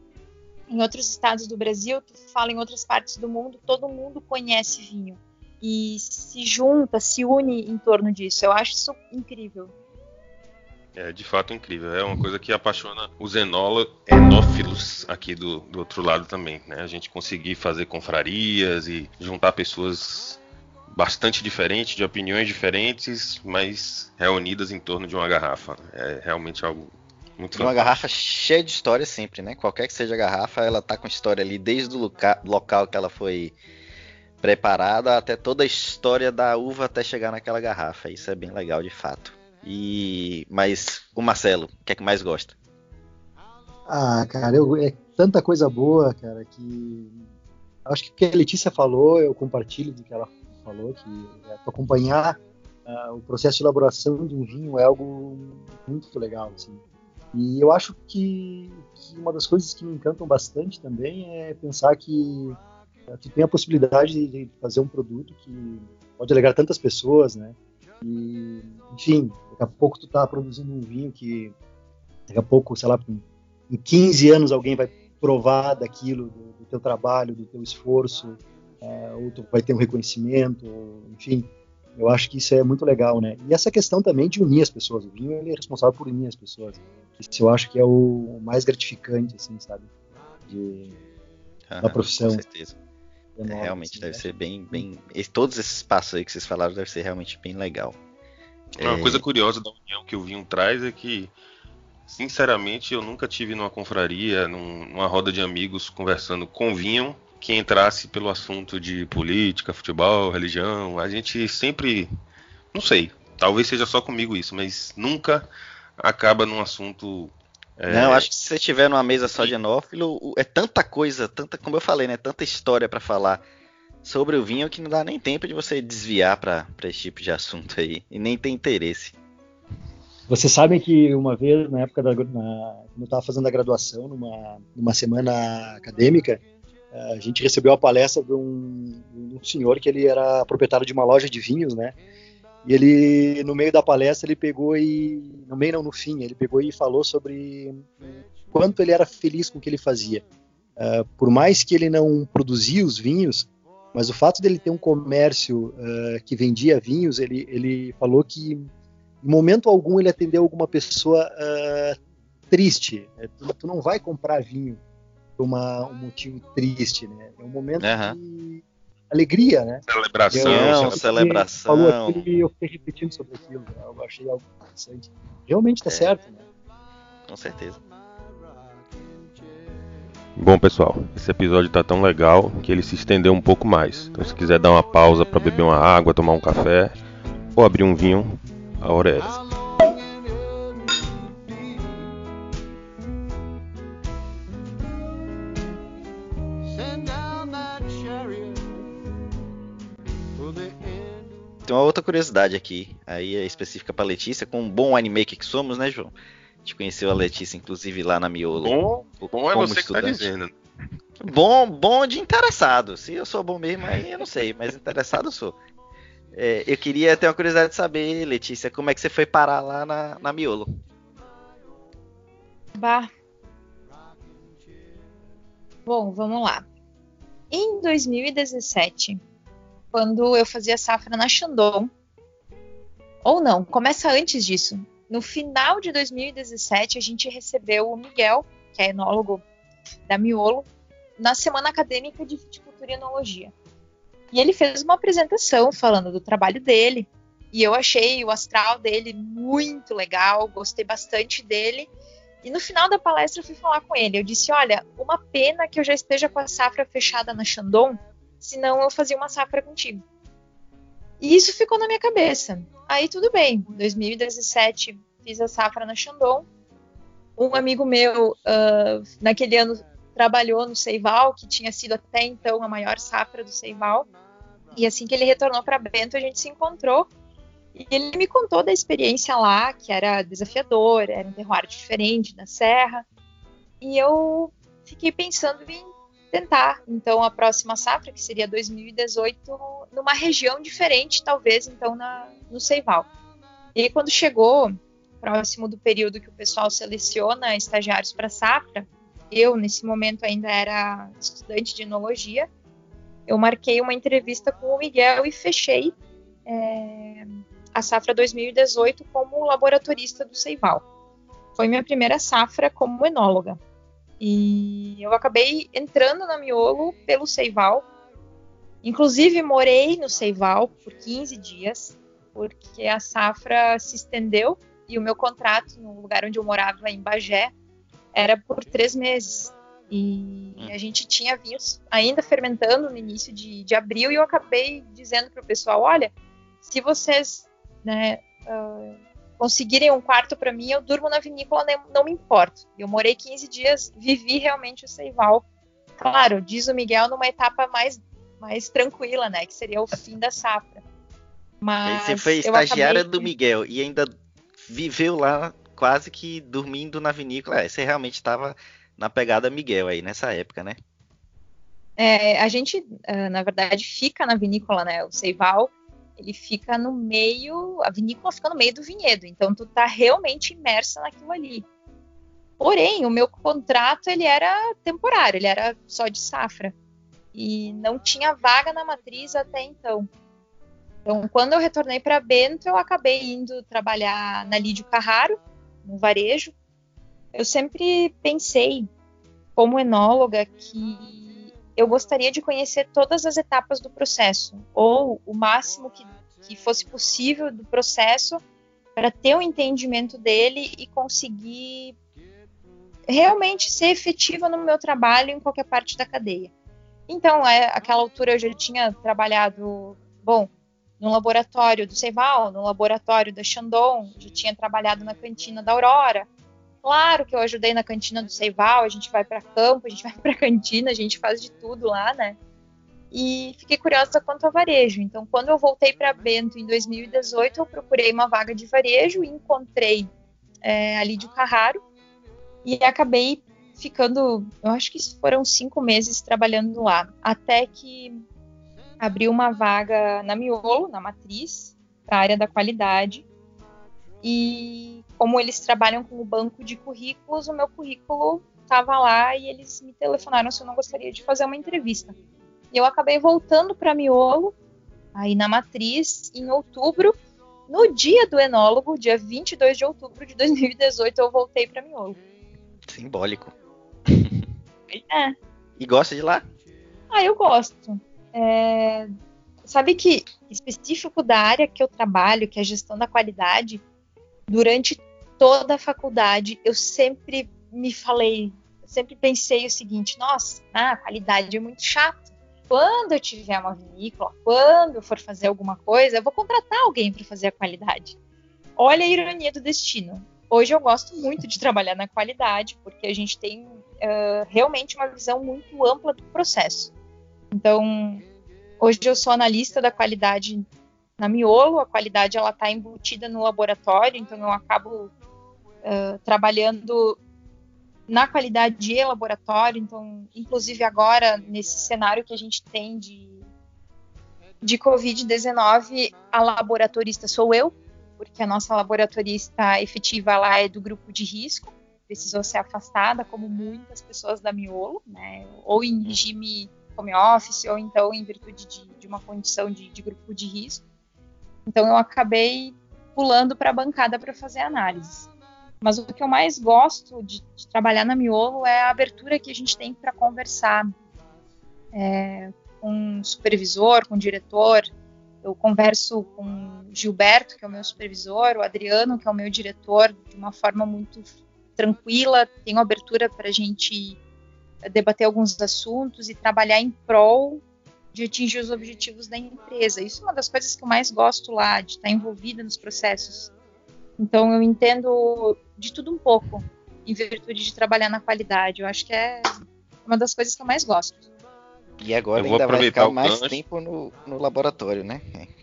em outros estados do Brasil, tu fala em outras partes do mundo, todo mundo conhece vinho e se junta, se une em torno disso. Eu acho isso incrível. É de fato incrível. É uma coisa que apaixona os enófilos aqui do, do outro lado também. Né? A gente conseguir fazer confrarias e juntar pessoas bastante diferentes, de opiniões diferentes, mas reunidas em torno de uma garrafa. É realmente algo muito Uma garrafa cheia de história sempre, né? Qualquer que seja a garrafa, ela tá com história ali desde o loca local que ela foi preparada até toda a história da uva até chegar naquela garrafa. Isso é bem legal de fato. E mas o Marcelo, o que é que mais gosta? Ah, cara, eu, é tanta coisa boa, cara, que acho que o que a Letícia falou, eu compartilho do que ela falou, que é, acompanhar uh, o processo de elaboração de um vinho é algo muito legal, assim. E eu acho que, que, uma das coisas que me encantam bastante também é pensar que tu tem a possibilidade de fazer um produto que pode alegar tantas pessoas, né? E, enfim, daqui a pouco tu tá produzindo um vinho que daqui a pouco, sei lá, em 15 anos alguém vai provar daquilo, do, do teu trabalho, do teu esforço, é, ou tu vai ter um reconhecimento, enfim. Eu acho que isso é muito legal, né? E essa questão também de unir as pessoas. O vinho ele é responsável por unir as pessoas. Isso eu acho que é o mais gratificante, assim, sabe? De, da profissão. Com certeza. É, realmente deve ser bem, bem. Todos esses passos aí que vocês falaram deve ser realmente bem legal. Uma é... coisa curiosa da união que o vinho traz é que, sinceramente, eu nunca tive numa confraria, numa roda de amigos conversando com vinho que entrasse pelo assunto de política, futebol, religião. A gente sempre, não sei, talvez seja só comigo isso, mas nunca acaba num assunto. É... Não, acho que se você tiver numa mesa só de enófilo, é tanta coisa, tanta, como eu falei, né, tanta história para falar sobre o vinho que não dá nem tempo de você desviar para esse tipo de assunto aí e nem tem interesse. Vocês sabem que uma vez, na época da, na, quando eu estava fazendo a graduação, numa, numa semana acadêmica, a gente recebeu a palestra de um, de um, senhor que ele era proprietário de uma loja de vinhos, né? E ele, no meio da palestra, ele pegou e, no meio não, no fim, ele pegou e falou sobre quanto ele era feliz com o que ele fazia. Uh, por mais que ele não produzia os vinhos, mas o fato dele ter um comércio uh, que vendia vinhos, ele, ele falou que em momento algum ele atendeu alguma pessoa uh, triste. Tu, tu, não vai comprar vinho por uma, um motivo triste, né? É um momento uhum. de alegria, né? Celebração, eu, celebração. Falou aquilo e eu fiquei repetindo sobre aquilo. Né? Eu achei algo interessante. Realmente está é. certo, né? Com certeza. Bom, pessoal, esse episódio tá tão legal que ele se estendeu um pouco mais. Então, se quiser dar uma pausa para beber uma água, tomar um café ou abrir um vinho, a hora é essa. Tem uma outra curiosidade aqui, aí é específica para Letícia, com um bom winemaker que somos, né, João? A gente conheceu a Letícia, inclusive, lá na Miolo. Bom, bom é você estudante. que tá dizendo. Bom, bom de interessado. Se eu sou bom mesmo, aí eu não sei, mas interessado eu sou. É, eu queria ter uma curiosidade de saber, Letícia, como é que você foi parar lá na, na Miolo? Bah. Bom, vamos lá. Em 2017, quando eu fazia safra na Shandong. Ou não, começa antes disso. No final de 2017, a gente recebeu o Miguel, que é enólogo da Miolo, na semana acadêmica de viticultura e enologia. E ele fez uma apresentação falando do trabalho dele. E eu achei o astral dele muito legal, gostei bastante dele. E no final da palestra eu fui falar com ele. Eu disse: Olha, uma pena que eu já esteja com a safra fechada na Shandong, senão eu fazia uma safra contigo. E isso ficou na minha cabeça. Aí tudo bem, 2017 fiz a safra na Shandong. Um amigo meu, uh, naquele ano, trabalhou no Seival, que tinha sido até então a maior safra do Seival. E assim que ele retornou para Bento, a gente se encontrou. E ele me contou da experiência lá, que era desafiador, era um terroir diferente da serra. E eu fiquei pensando em tentar, então, a próxima safra, que seria 2018, numa região diferente, talvez, então, na, no Seival. E quando chegou próximo do período que o pessoal seleciona estagiários para safra, eu, nesse momento, ainda era estudante de enologia, eu marquei uma entrevista com o Miguel e fechei é, a safra 2018 como laboratorista do Seival. Foi minha primeira safra como enóloga. E eu acabei entrando na Miolo pelo Seival. Inclusive, morei no Seival por 15 dias, porque a safra se estendeu e o meu contrato no lugar onde eu morava, em Bagé, era por três meses. E hum. a gente tinha vinhos ainda fermentando no início de, de abril e eu acabei dizendo para o pessoal: olha, se vocês né, uh, conseguirem um quarto para mim, eu durmo na vinícola, não, me importo. Eu morei 15 dias, vivi realmente o Seival. Claro, diz o Miguel, numa etapa mais, mais tranquila, né, que seria o fim da safra. Mas Você foi estagiária acabei... do Miguel e ainda viveu lá quase que dormindo na vinícola. É, você realmente estava na pegada Miguel aí nessa época, né? É, a gente, ah, na verdade, fica na vinícola, né? O Seival, ele fica no meio, a vinícola fica no meio do vinhedo, então tu tá realmente imersa naquilo ali. Porém, o meu contrato ele era temporário, ele era só de safra e não tinha vaga na matriz até então. Então, quando eu retornei para Bento, eu acabei indo trabalhar na Lídio Carraro, no varejo, eu sempre pensei, como enóloga, que eu gostaria de conhecer todas as etapas do processo, ou o máximo que, que fosse possível do processo, para ter um entendimento dele e conseguir realmente ser efetiva no meu trabalho em qualquer parte da cadeia. Então, é, aquela altura eu já tinha trabalhado, bom, no laboratório do Ceval, no laboratório da Chandon, já tinha trabalhado na cantina da Aurora, Claro que eu ajudei na cantina do Seival, a gente vai para campo, a gente vai para cantina, a gente faz de tudo lá, né? E fiquei curiosa quanto ao varejo. Então, quando eu voltei para Bento em 2018, eu procurei uma vaga de varejo e encontrei é, a Lídio Carraro e acabei ficando, eu acho que foram cinco meses trabalhando lá, até que abriu uma vaga na Miolo, na Matriz, para a área da qualidade. E como eles trabalham com o banco de currículos, o meu currículo estava lá e eles me telefonaram se eu não gostaria de fazer uma entrevista. E eu acabei voltando para Miolo, aí na matriz, em outubro, no dia do enólogo, dia 22 de outubro de 2018, eu voltei para Miolo. Simbólico. É. E gosta de lá? Ah, eu gosto. É... Sabe que específico da área que eu trabalho, que é a gestão da qualidade, durante toda a faculdade eu sempre me falei, sempre pensei o seguinte: nossa, ah, a qualidade é muito chato. Quando eu tiver uma vinícola, quando eu for fazer alguma coisa, eu vou contratar alguém para fazer a qualidade. Olha a ironia do destino. Hoje eu gosto muito de trabalhar na qualidade, porque a gente tem uh, realmente uma visão muito ampla do processo. Então, hoje eu sou analista da qualidade na Miolo, a qualidade ela está embutida no laboratório, então eu acabo uh, trabalhando na qualidade de laboratório, então, inclusive agora, nesse cenário que a gente tem de, de Covid-19, a laboratorista sou eu, porque a nossa laboratorista efetiva lá é do grupo de risco, precisou ser afastada, como muitas pessoas da Miolo, né, ou em regime home office, ou então em virtude de, de uma condição de, de grupo de risco. Então eu acabei pulando para a bancada para fazer análise. Mas o que eu mais gosto de, de, trabalhar na Miolo é a abertura que a gente tem para conversar é, com o supervisor, com o diretor. Eu converso com o Gilberto, que é o meu supervisor, o Adriano, que é o meu diretor, de uma forma muito tranquila. Tenho abertura para a gente debater alguns assuntos e trabalhar em prol de atingir os objetivos da empresa. Isso é uma das coisas que eu mais gosto lá, de estar envolvida nos processos. Então eu entendo de tudo um pouco, em virtude de trabalhar na qualidade. Eu acho que é uma das coisas que eu mais gosto. E agora ainda vai ficar mais tempo no, no laboratório, né?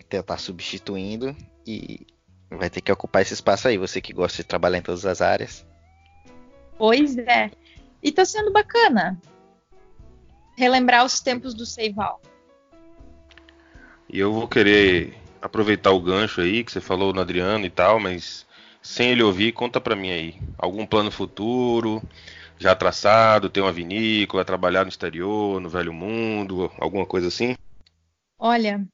Tentar substituindo e vai ter que ocupar esse espaço aí. Você que gosta de trabalhar em todas as áreas. Pois é. E tá sendo bacana relembrar os tempos do Seival. E eu vou querer aproveitar o gancho aí que você falou no Adriano e tal, mas sem ele ouvir, conta para mim aí. Algum plano futuro já traçado? Tem uma vinícola, trabalhar no exterior, no velho mundo, alguma coisa assim? Olha,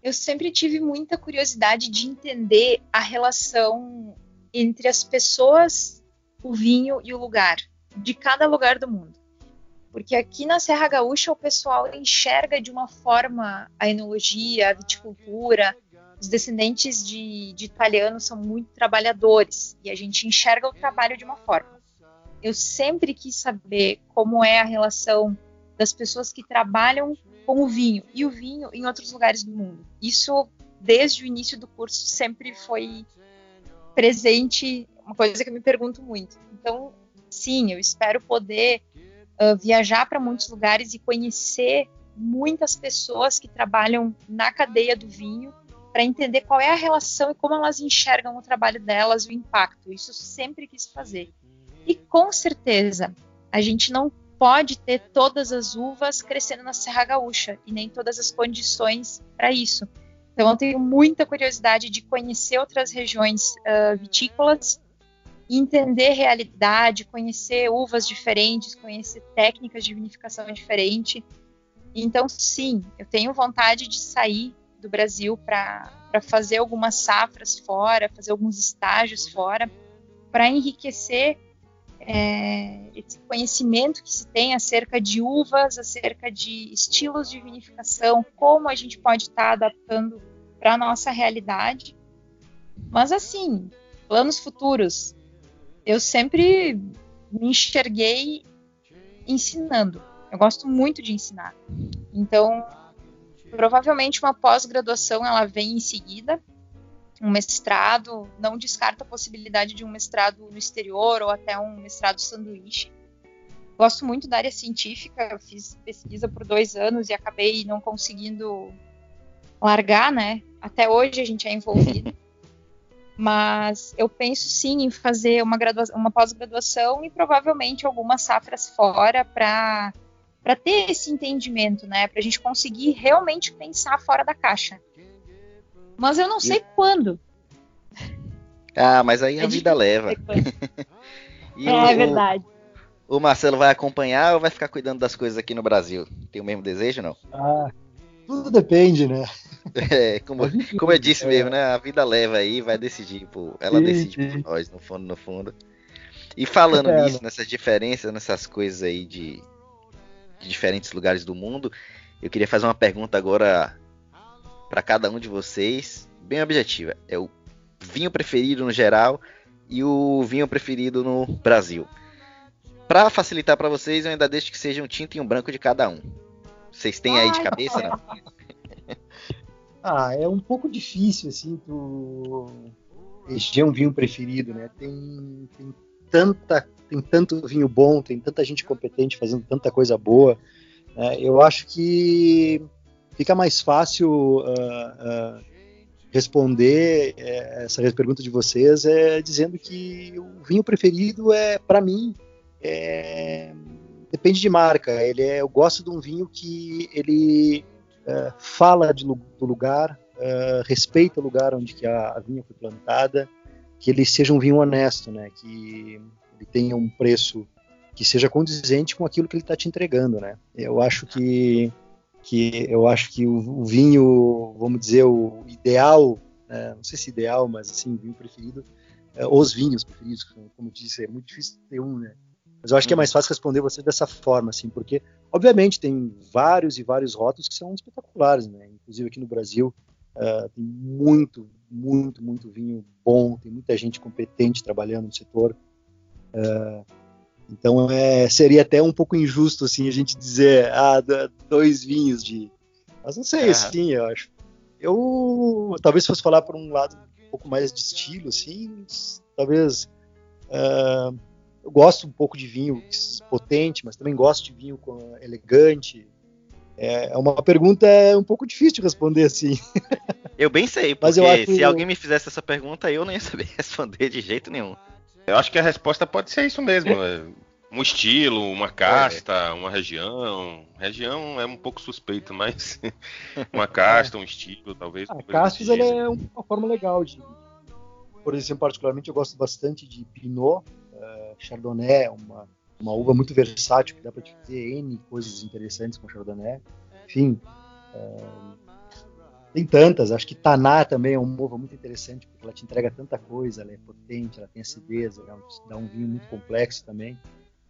eu sempre tive muita curiosidade de entender a relação entre as pessoas, o vinho e o lugar, de cada lugar do mundo. Porque aqui na Serra Gaúcha o pessoal enxerga de uma forma a enologia, a viticultura. Os descendentes de, de italianos são muito trabalhadores e a gente enxerga o trabalho de uma forma. Eu sempre quis saber como é a relação das pessoas que trabalham com o vinho e o vinho em outros lugares do mundo. Isso, desde o início do curso, sempre foi presente, uma coisa que eu me pergunto muito. Então, sim, eu espero poder uh, viajar para muitos lugares e conhecer muitas pessoas que trabalham na cadeia do vinho para entender qual é a relação e como elas enxergam o trabalho delas, o impacto. Isso sempre quis fazer. E com certeza, a gente não pode ter todas as uvas crescendo na Serra Gaúcha e nem todas as condições para isso. Então, eu tenho muita curiosidade de conhecer outras regiões uh, vitícolas entender realidade, conhecer uvas diferentes, conhecer técnicas de vinificação diferente. Então, sim, eu tenho vontade de sair do Brasil para fazer algumas safras fora, fazer alguns estágios fora, para enriquecer é, esse conhecimento que se tem acerca de uvas, acerca de estilos de vinificação, como a gente pode estar tá adaptando para a nossa realidade. Mas, assim, planos futuros eu sempre me enxerguei ensinando. Eu gosto muito de ensinar. Então, provavelmente uma pós-graduação ela vem em seguida. Um mestrado, não descarta a possibilidade de um mestrado no exterior ou até um mestrado sanduíche. Gosto muito da área científica, eu fiz pesquisa por dois anos e acabei não conseguindo largar, né? Até hoje a gente é envolvido. Mas eu penso sim em fazer uma, uma pós-graduação e provavelmente algumas safras fora para para ter esse entendimento, né? Para a gente conseguir realmente pensar fora da caixa. Mas eu não sei e... quando. Ah, mas aí é a vida leva. é, o, é verdade. O Marcelo vai acompanhar ou vai ficar cuidando das coisas aqui no Brasil? Tem o mesmo desejo, não? Ah, tudo depende, né? É, como, como eu disse mesmo, né? A vida leva aí, vai decidir, pô. Ela decide por nós, no fundo, no fundo. E falando é, nisso, nessas diferenças, nessas coisas aí de, de diferentes lugares do mundo, eu queria fazer uma pergunta agora para cada um de vocês, bem objetiva. É o vinho preferido no geral e o vinho preferido no Brasil. Para facilitar para vocês, eu ainda deixo que seja um tinto e um branco de cada um. Vocês têm aí de cabeça, não? Ah, é um pouco difícil, assim, tu eleger um vinho preferido, né? Tem, tem tanta, tem tanto vinho bom, tem tanta gente competente fazendo tanta coisa boa. Né? Eu acho que fica mais fácil uh, uh, responder é, essa pergunta de vocês é dizendo que o vinho preferido é, para mim, é, depende de marca. Ele é, eu gosto de um vinho que ele uh, fala de, do lugar, uh, respeita o lugar onde que a, a, vinha foi plantada, que ele seja um vinho honesto, né? Que ele tenha um preço que seja condizente com aquilo que ele está te entregando, né? Eu acho que que eu acho que o, o vinho, vamos dizer, o ideal, né? não sei se ideal, mas assim, o vinho preferido, é, os vinhos preferidos, como eu disse, é muito difícil ter um, né? Mas eu acho que é mais fácil responder você dessa forma, assim, porque, obviamente, tem vários e vários rótulos que são espetaculares, né? Inclusive aqui no Brasil uh, tem muito, muito, muito vinho bom, tem muita gente competente trabalhando no setor. Uh, então é, seria até um pouco injusto, assim, a gente dizer, ah, dois vinhos de... Mas não sei, é. assim, eu acho. Eu, talvez fosse falar por um lado um pouco mais de estilo, assim, talvez... Uh, eu gosto um pouco de vinho potente, mas também gosto de vinho elegante. É, é uma pergunta um pouco difícil de responder assim. Eu bem sei, porque acho... se alguém me fizesse essa pergunta, eu não ia saber responder de jeito nenhum. Eu acho que a resposta pode ser isso mesmo. É um estilo, uma casta, é. uma região. Região é um pouco suspeito, mas uma casta, um estilo, talvez. A castas é uma forma legal de. Por exemplo, particularmente eu gosto bastante de Pinot, Chardonnay, uma, uma uva muito versátil que dá para fazer N coisas interessantes com Chardonnay. Enfim, uh, tem tantas. Acho que Taná também é uma uva muito interessante porque ela te entrega tanta coisa. Ela é potente, ela tem acidez, ela dá um vinho muito complexo também.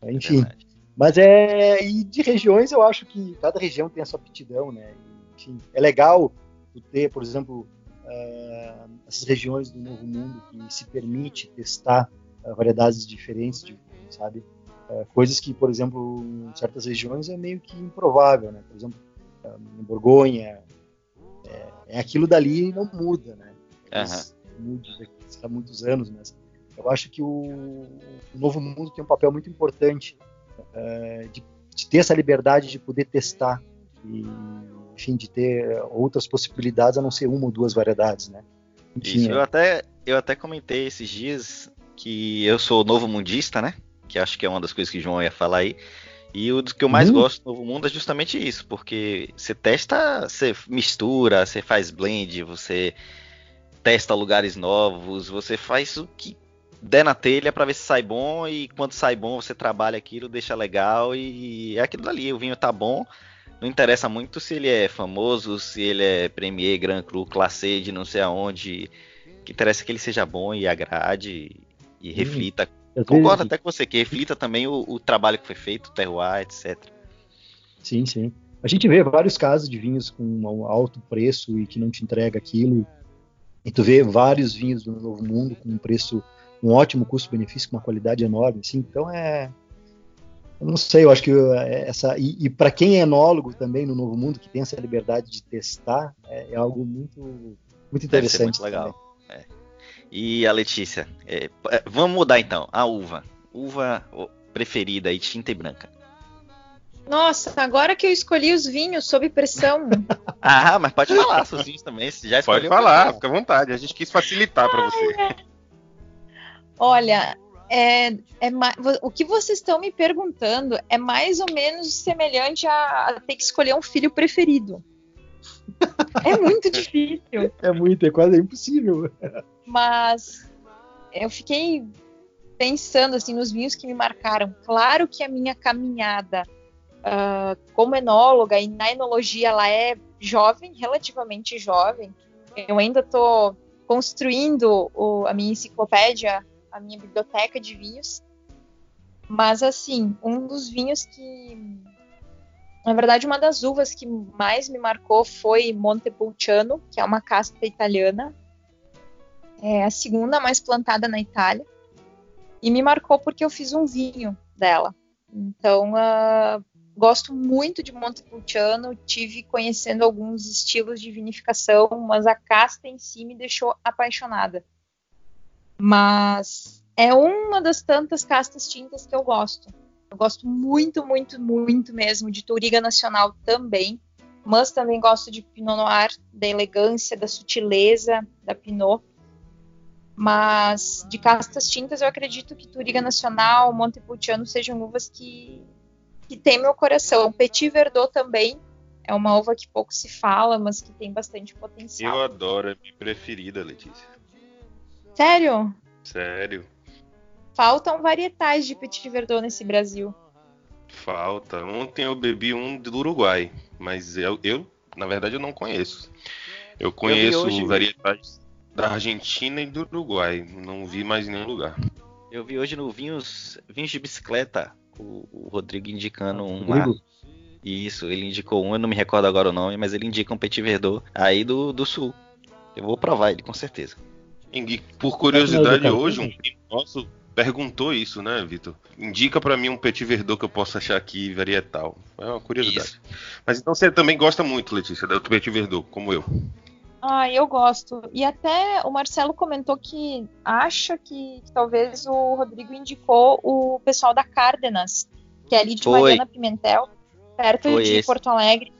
Enfim. É mas é. E de regiões eu acho que cada região tem a sua aptidão, né? Enfim, é legal ter, por exemplo, uh, essas regiões do Novo Mundo que se permite testar variedades diferentes de sabe? Uh, coisas que, por exemplo, em certas regiões é meio que improvável, né? Por exemplo, em Borgonha, é, é, aquilo dali não muda, né? Uhum. Muda há muitos anos, mas eu acho que o, o Novo Mundo tem um papel muito importante uh, de, de, ter essa liberdade de poder testar e, enfim, de ter outras possibilidades a não ser uma ou duas variedades, né? Enfim, Isso, é. eu até eu até comentei esses dias que eu sou novo mundista, né? Que acho que é uma das coisas que o João ia falar aí. E o que eu mais uhum. gosto do Novo Mundo é justamente isso, porque você testa, você mistura, você faz blend, você testa lugares novos, você faz o que der na telha para ver se sai bom e quando sai bom você trabalha aquilo, deixa legal e é aquilo dali, o vinho tá bom. Não interessa muito se ele é famoso, se ele é Premier, Grand Cru, Classe de não sei aonde. O que interessa é que ele seja bom e agrade e hum, reflita. Concordo até com você, que reflita também o, o trabalho que foi feito, o terroir, etc. Sim, sim. A gente vê vários casos de vinhos com um alto preço e que não te entrega aquilo. E tu vê vários vinhos do Novo Mundo com um preço um ótimo custo-benefício com uma qualidade enorme. Assim, então é. Eu não sei, eu acho que é, essa. E, e para quem é enólogo também no Novo Mundo, que tem essa liberdade de testar, é, é algo muito, muito interessante. muito legal. É. E a Letícia, é, é, vamos mudar então. A uva. Uva preferida aí, tinta e branca. Nossa, agora que eu escolhi os vinhos sob pressão. ah, mas pode falar seus vinhos também. já pode falar, fica à vontade. A gente quis facilitar para você. Olha, é, é, o que vocês estão me perguntando é mais ou menos semelhante a, a ter que escolher um filho preferido. É muito difícil. É muito, é quase impossível. Mas eu fiquei pensando assim nos vinhos que me marcaram. Claro que a minha caminhada uh, como enóloga e na enologia ela é jovem, relativamente jovem. Eu ainda estou construindo o, a minha enciclopédia a minha biblioteca de vinhos. Mas assim, um dos vinhos que na verdade, uma das uvas que mais me marcou foi Montepulciano, que é uma casta italiana. É a segunda mais plantada na Itália. E me marcou porque eu fiz um vinho dela. Então, uh, gosto muito de Montepulciano. Tive conhecendo alguns estilos de vinificação, mas a casta em si me deixou apaixonada. Mas é uma das tantas castas tintas que eu gosto. Eu gosto muito, muito, muito mesmo de Touriga Nacional também, mas também gosto de Pinot Noir, da elegância, da sutileza da Pinot. Mas de castas tintas eu acredito que Touriga Nacional, Montepulciano sejam uvas que, que têm meu coração. Petit Verdot também é uma uva que pouco se fala, mas que tem bastante potencial. Eu adoro, é minha preferida, Letícia. Sério? Sério. Faltam varietais de Petit Verdot nesse Brasil. Falta. Ontem eu bebi um do Uruguai, mas eu, eu na verdade, eu não conheço. Eu conheço eu varietais da Argentina e do Uruguai. Não vi mais em nenhum lugar. Eu vi hoje no Vinhos, Vinhos de Bicicleta o, o Rodrigo indicando uma. Isso, ele indicou um, eu não me recordo agora o nome, mas ele indica um Petit Verdot aí do, do Sul. Eu vou provar ele com certeza. E por curiosidade, hoje um primo nosso perguntou isso, né, Vitor? Indica para mim um Petit Verdot que eu possa achar aqui varietal. É uma curiosidade. Isso. Mas então você também gosta muito, Letícia, do Petit Verdot, como eu. Ah, eu gosto. E até o Marcelo comentou que acha que, que talvez o Rodrigo indicou o pessoal da Cárdenas, que é ali de Foi. Mariana Pimentel, perto Foi de esse. Porto Alegre.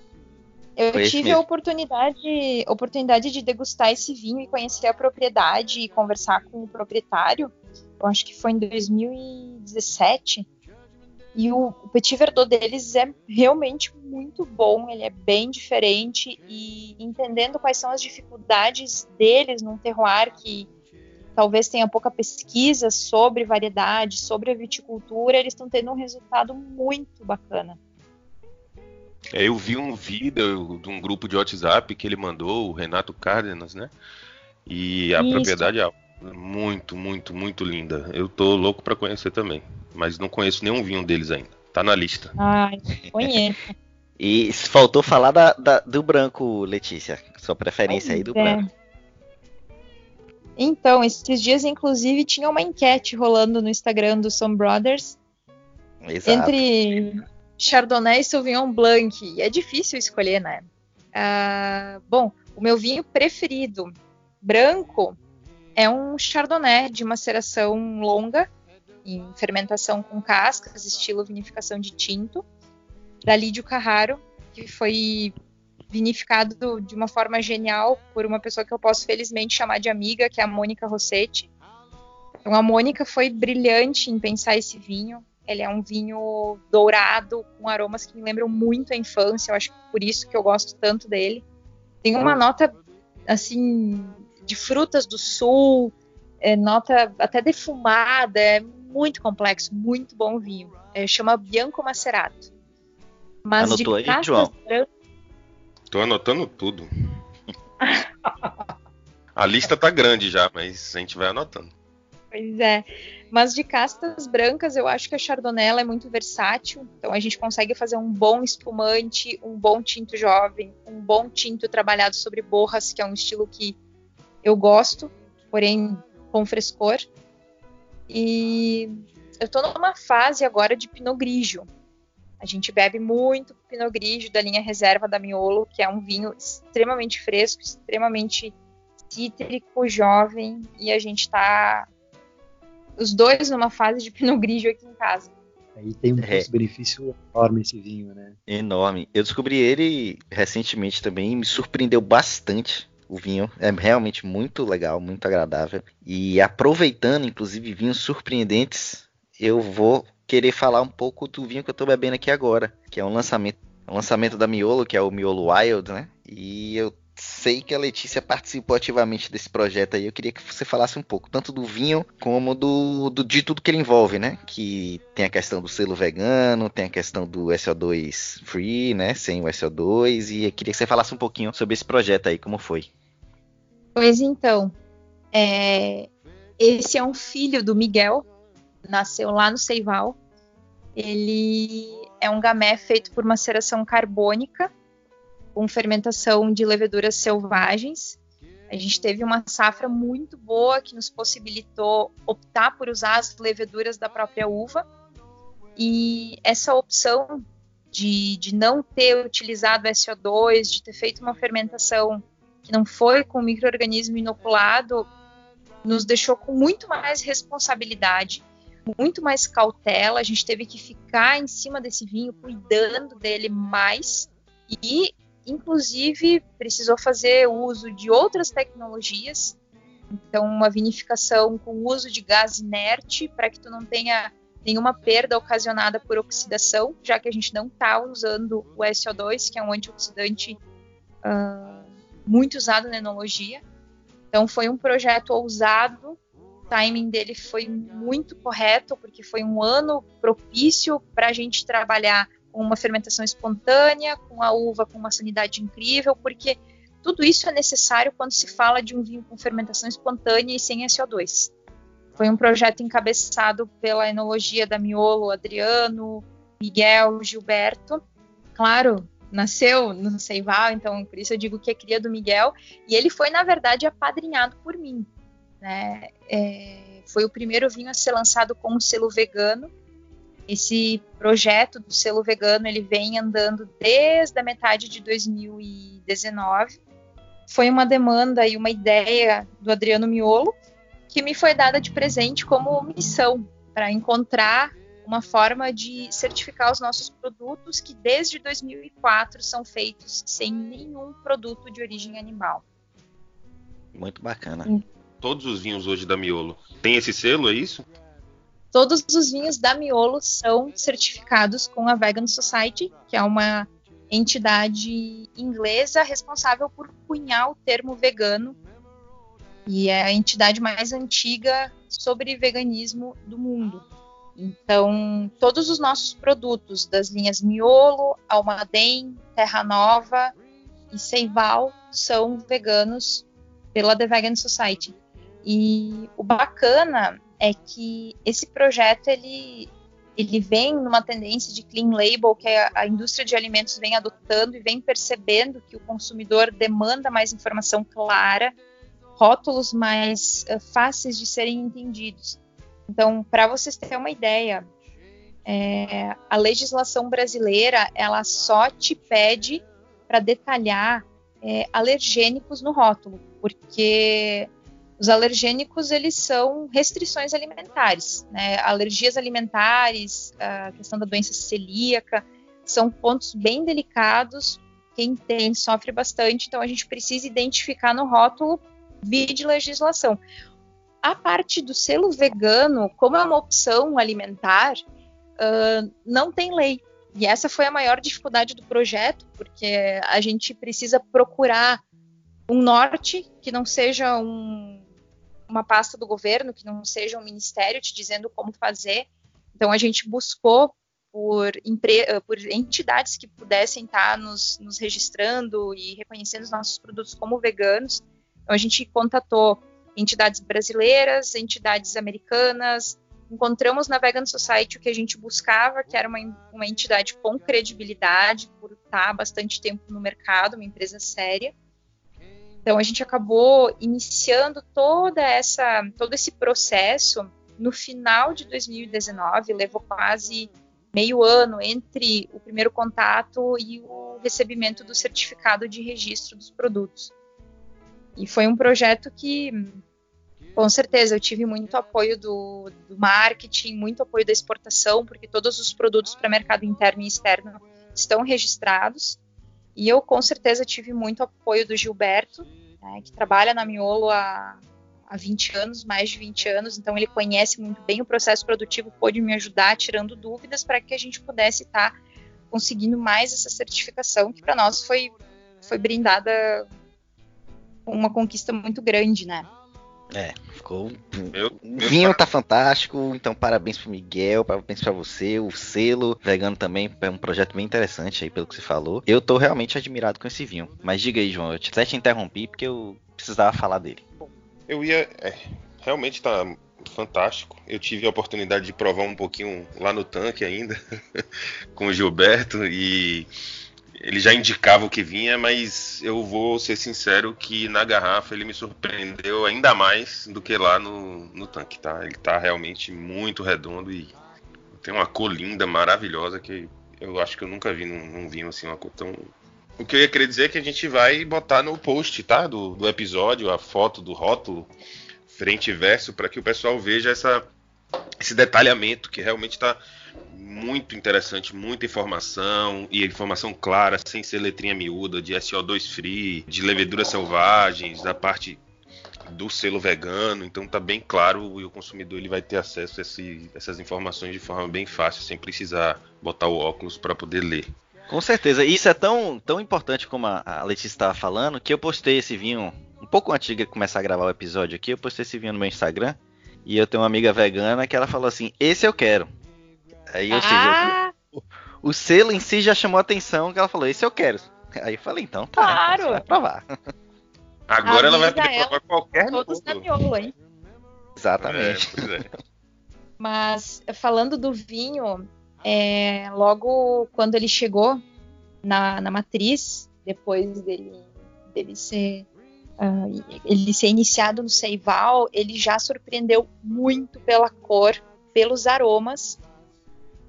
Eu Foi tive a oportunidade, oportunidade de degustar esse vinho e conhecer a propriedade e conversar com o proprietário. Eu acho que foi em 2017. E o, o Petit Verdot deles é realmente muito bom, ele é bem diferente e entendendo quais são as dificuldades deles num terroir que talvez tenha pouca pesquisa sobre variedade, sobre a viticultura, eles estão tendo um resultado muito bacana. É, eu vi um vídeo de um grupo de WhatsApp que ele mandou, o Renato Cárdenas, né? E a Isso. propriedade é muito, muito, muito linda. Eu tô louco para conhecer também, mas não conheço nenhum vinho deles ainda. Tá na lista. Ai, conheço. e faltou falar da, da, do branco, Letícia. Sua preferência pois aí do é. branco. Então, esses dias, inclusive, tinha uma enquete rolando no Instagram do Some Brothers. Exato. Entre Chardonnay e Sauvignon Blanc. E é difícil escolher, né? Uh, bom, o meu vinho preferido, branco, é um Chardonnay de maceração longa, em fermentação com cascas, estilo vinificação de tinto, da Lídio Carraro, que foi vinificado de uma forma genial por uma pessoa que eu posso felizmente chamar de amiga, que é a Mônica Rossetti. Então a Mônica foi brilhante em pensar esse vinho. Ele é um vinho dourado, com aromas que me lembram muito a infância. Eu acho que por isso que eu gosto tanto dele. Tem uma nota, assim, de frutas do sul, é, nota até defumada. É muito complexo, muito bom vinho. É, chama Bianco Macerato. Mas Anotou de aí, João? Tô anotando tudo. a lista tá grande já, mas a gente vai anotando. Pois é. Mas de castas brancas, eu acho que a Chardonnay é muito versátil. Então a gente consegue fazer um bom espumante, um bom tinto jovem, um bom tinto trabalhado sobre borras, que é um estilo que eu gosto, porém com frescor. E eu tô numa fase agora de Pinot Grigio. A gente bebe muito Pinot Grigio da linha reserva da Miolo, que é um vinho extremamente fresco, extremamente cítrico, jovem, e a gente tá os dois numa fase de Pinot Grigio aqui em casa. Aí tem um é. benefício enorme esse vinho, né? Enorme. Eu descobri ele recentemente também e me surpreendeu bastante. O vinho é realmente muito legal, muito agradável. E aproveitando, inclusive, vinhos surpreendentes, eu vou querer falar um pouco do vinho que eu tô bebendo aqui agora, que é um lançamento, um lançamento da Miolo, que é o Miolo Wild, né? E eu sei que a Letícia participou ativamente desse projeto aí. Eu queria que você falasse um pouco, tanto do vinho como do, do de tudo que ele envolve, né? Que tem a questão do selo vegano, tem a questão do SO2 free, né? Sem o SO2. E eu queria que você falasse um pouquinho sobre esse projeto aí, como foi. Pois então, é, esse é um filho do Miguel, nasceu lá no Seival. Ele é um gamé feito por maceração carbônica, com fermentação de leveduras selvagens. A gente teve uma safra muito boa que nos possibilitou optar por usar as leveduras da própria uva. E essa opção de, de não ter utilizado SO2, de ter feito uma fermentação que não foi com microorganismo inoculado, nos deixou com muito mais responsabilidade muito mais cautela, a gente teve que ficar em cima desse vinho, cuidando dele mais e, inclusive, precisou fazer uso de outras tecnologias. Então, uma vinificação com uso de gás inerte para que tu não tenha nenhuma perda ocasionada por oxidação, já que a gente não está usando o SO2, que é um antioxidante uh, muito usado na enologia. Então, foi um projeto ousado, timing dele foi muito correto, porque foi um ano propício para a gente trabalhar com uma fermentação espontânea, com a uva com uma sanidade incrível, porque tudo isso é necessário quando se fala de um vinho com fermentação espontânea e sem SO2. Foi um projeto encabeçado pela enologia da Miolo, Adriano, Miguel, Gilberto. Claro, nasceu no Seival, então por isso eu digo que é cria do Miguel, e ele foi, na verdade, apadrinhado por mim. Né? É, foi o primeiro vinho a ser lançado com o selo vegano. Esse projeto do selo vegano ele vem andando desde a metade de 2019. Foi uma demanda e uma ideia do Adriano Miolo que me foi dada de presente como missão para encontrar uma forma de certificar os nossos produtos que desde 2004 são feitos sem nenhum produto de origem animal. Muito bacana todos os vinhos hoje da Miolo. Tem esse selo, é isso? Todos os vinhos da Miolo são certificados com a Vegan Society, que é uma entidade inglesa responsável por cunhar o termo vegano e é a entidade mais antiga sobre veganismo do mundo. Então, todos os nossos produtos das linhas Miolo, Almaden, Terra Nova e Seival são veganos pela The Vegan Society. E o bacana é que esse projeto ele ele vem numa tendência de clean label que a, a, indústria de alimentos vem adotando e vem percebendo que o consumidor demanda mais informação clara, rótulos mais uh, fáceis de serem entendidos. Então, para vocês terem uma ideia, é, a legislação brasileira ela só te pede para detalhar é, alergênicos no rótulo, porque os alergênicos eles são restrições alimentares, né? alergias alimentares, a questão da doença celíaca, são pontos bem delicados. Quem tem sofre bastante, então a gente precisa identificar no rótulo via de legislação. A parte do selo vegano, como é uma opção alimentar, uh, não tem lei. E essa foi a maior dificuldade do projeto, porque a gente precisa procurar um norte que não seja um, uma pasta do governo, que não seja um ministério te dizendo como fazer. Então a gente buscou por, por entidades que pudessem estar nos, nos, registrando e reconhecendo os nossos produtos como veganos. Então a gente contatou entidades brasileiras, entidades americanas, encontramos na Vegan Society o que a gente buscava, que era uma, uma entidade com credibilidade, por estar bastante tempo no mercado, uma empresa séria. Então a gente acabou iniciando toda essa, todo esse processo no final de 2019, levou quase meio ano entre o primeiro contato e o recebimento do certificado de registro dos produtos. E foi um projeto que, com certeza, eu tive muito apoio do, do marketing, muito apoio da exportação, porque todos os produtos para mercado interno e externo estão registrados. E eu, com certeza, tive muito apoio do Gilberto, né, que trabalha na Miolo há, há 20 anos, mais de 20 anos, então ele conhece muito bem o processo produtivo, pôde me ajudar tirando dúvidas para que a gente pudesse estar tá conseguindo mais essa certificação, que para nós foi, foi brindada uma conquista muito grande, né? É, ficou. Meu, meu vinho tá fantástico, então parabéns pro Miguel, parabéns para você, o selo vegano também, é um projeto bem interessante aí, pelo que você falou. Eu tô realmente admirado com esse vinho. Mas diga aí, João, eu até te interrompi porque eu precisava falar dele. Eu ia. É, realmente tá fantástico. Eu tive a oportunidade de provar um pouquinho lá no tanque ainda, com o Gilberto, e ele já indicava o que vinha, mas eu vou ser sincero que na garrafa ele me surpreendeu ainda mais do que lá no, no tanque, tá? Ele tá realmente muito redondo e tem uma cor linda, maravilhosa, que eu acho que eu nunca vi num, num vinho assim, uma cor tão. O que eu ia querer dizer é que a gente vai botar no post, tá? Do, do episódio, a foto do rótulo, frente e verso, para que o pessoal veja essa, esse detalhamento que realmente está muito interessante, muita informação e informação clara, sem ser letrinha miúda, de SO2 free, de leveduras selvagens, da parte do selo vegano, então tá bem claro e o consumidor ele vai ter acesso a esse, essas informações de forma bem fácil, sem precisar botar o óculos para poder ler. Com certeza, isso é tão, tão importante como a Letícia estava falando, que eu postei esse vinho um pouco antes de começar a gravar o episódio aqui, eu postei esse vinho no meu Instagram e eu tenho uma amiga vegana que ela falou assim: Esse eu quero. Aí, ou ah. seja, o, o, selo em si já chamou a atenção que ela falou: Esse eu quero. Aí eu falei: Então tá, claro. então vai provar. Agora ela vai poder provar qualquer Todos na miolo, hein? Exatamente. É, é. Mas falando do vinho, é, logo quando ele chegou na, na matriz, depois dele, dele ser uh, ele ser iniciado no Seival, ele já surpreendeu muito pela cor, pelos aromas.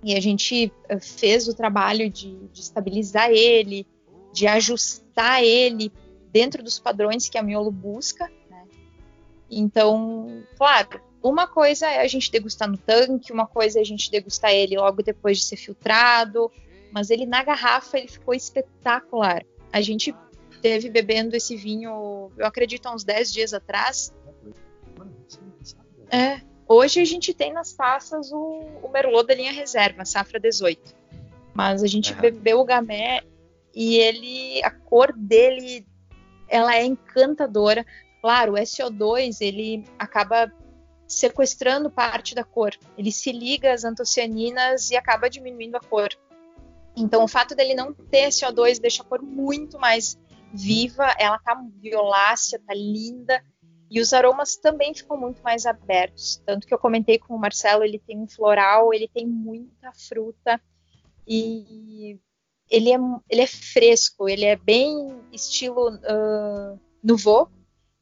E a gente uh, fez o trabalho de, de estabilizar ele, de ajustar ele dentro dos padrões que a Miolo busca. Né? Então, claro, uma coisa é a gente degustar no tanque, uma coisa é a gente degustar ele logo depois de ser filtrado, mas ele na garrafa ele ficou espetacular. A gente teve bebendo esse vinho, eu acredito, há uns 10 dias atrás. É, Hoje a gente tem nas taças o, o Merlot da linha reserva, safra 18. Mas a gente uhum. bebeu o Gamé e ele, a cor dele, ela é encantadora. Claro, o SO2 ele acaba sequestrando parte da cor. Ele se liga às antocianinas e acaba diminuindo a cor. Então, o fato dele não ter SO2 deixa a cor muito mais viva. Ela tá violácea, tá linda. E os aromas também ficam muito mais abertos. Tanto que eu comentei com o Marcelo, ele tem um floral, ele tem muita fruta e ele é, ele é fresco, ele é bem estilo uh, nouveau.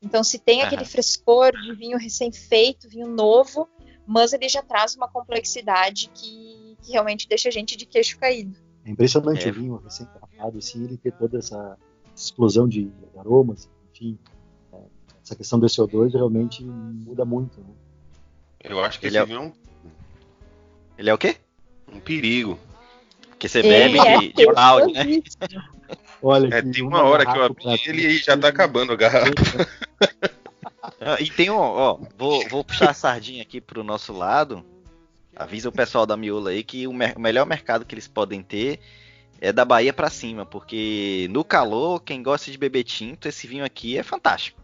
Então, se tem uhum. aquele frescor de vinho recém-feito, vinho novo, mas ele já traz uma complexidade que, que, realmente deixa a gente de queixo caído. É impressionante é. o vinho recém-tratado, assim, ele ter toda essa explosão de aromas, enfim essa questão do CO2 realmente muda muito. Né? Eu acho que ele é... é um... Ele é o quê? Um perigo. Porque você bebe é de, de balde, né? Olha, é, tem uma hora que eu abri ele e já tá acabando a garrafa. Ah, e tem um, ó, vou, vou puxar a sardinha aqui pro nosso lado. Avisa o pessoal da Miula aí que o, mer o melhor mercado que eles podem ter é da Bahia para cima, porque no calor, quem gosta de beber tinto, esse vinho aqui é fantástico.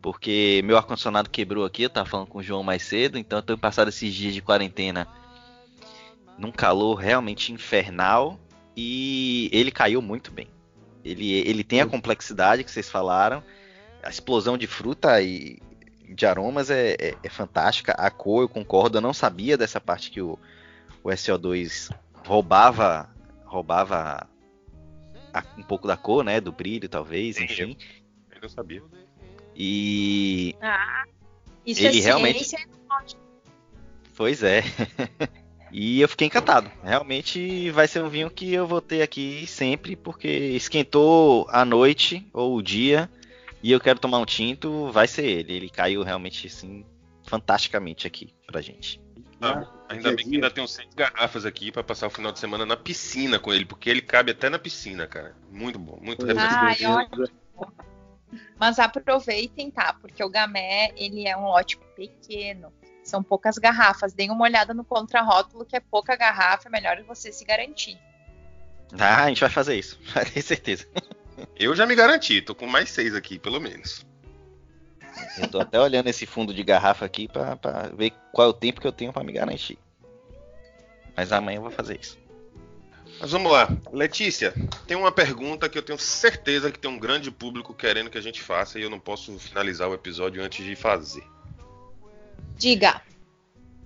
Porque meu ar-condicionado quebrou aqui, eu tava falando com o João mais cedo, então eu tenho passado esses dias de quarentena num calor realmente infernal e ele caiu muito bem. Ele, ele tem a complexidade que vocês falaram, a explosão de fruta e de aromas é, é, é fantástica. A cor, eu concordo, eu não sabia dessa parte que o, o SO2 roubava roubava a, um pouco da cor, né, do brilho talvez, enfim. Eu não sabia. E ah, isso ele é realmente é Pois é. e eu fiquei encantado. Realmente vai ser um vinho que eu vou ter aqui sempre porque esquentou a noite ou o dia e eu quero tomar um tinto, vai ser ele. Ele caiu realmente assim fantasticamente aqui pra gente. Ah, ainda bem que ainda tenho 100 garrafas aqui para passar o final de semana na piscina com ele, porque ele cabe até na piscina, cara. Muito bom, muito refrescante. Mas aproveitem, tá? Porque o Gamé, ele é um lote pequeno. São poucas garrafas. Deem uma olhada no contrarótulo, que é pouca garrafa, é melhor você se garantir. Ah, a gente vai fazer isso, tenho certeza. Eu já me garanti, tô com mais seis aqui, pelo menos. Eu tô até olhando esse fundo de garrafa aqui para ver qual é o tempo que eu tenho para me garantir. Mas amanhã eu vou fazer isso. Mas vamos lá. Letícia, tem uma pergunta que eu tenho certeza que tem um grande público querendo que a gente faça e eu não posso finalizar o episódio antes de fazer. Diga.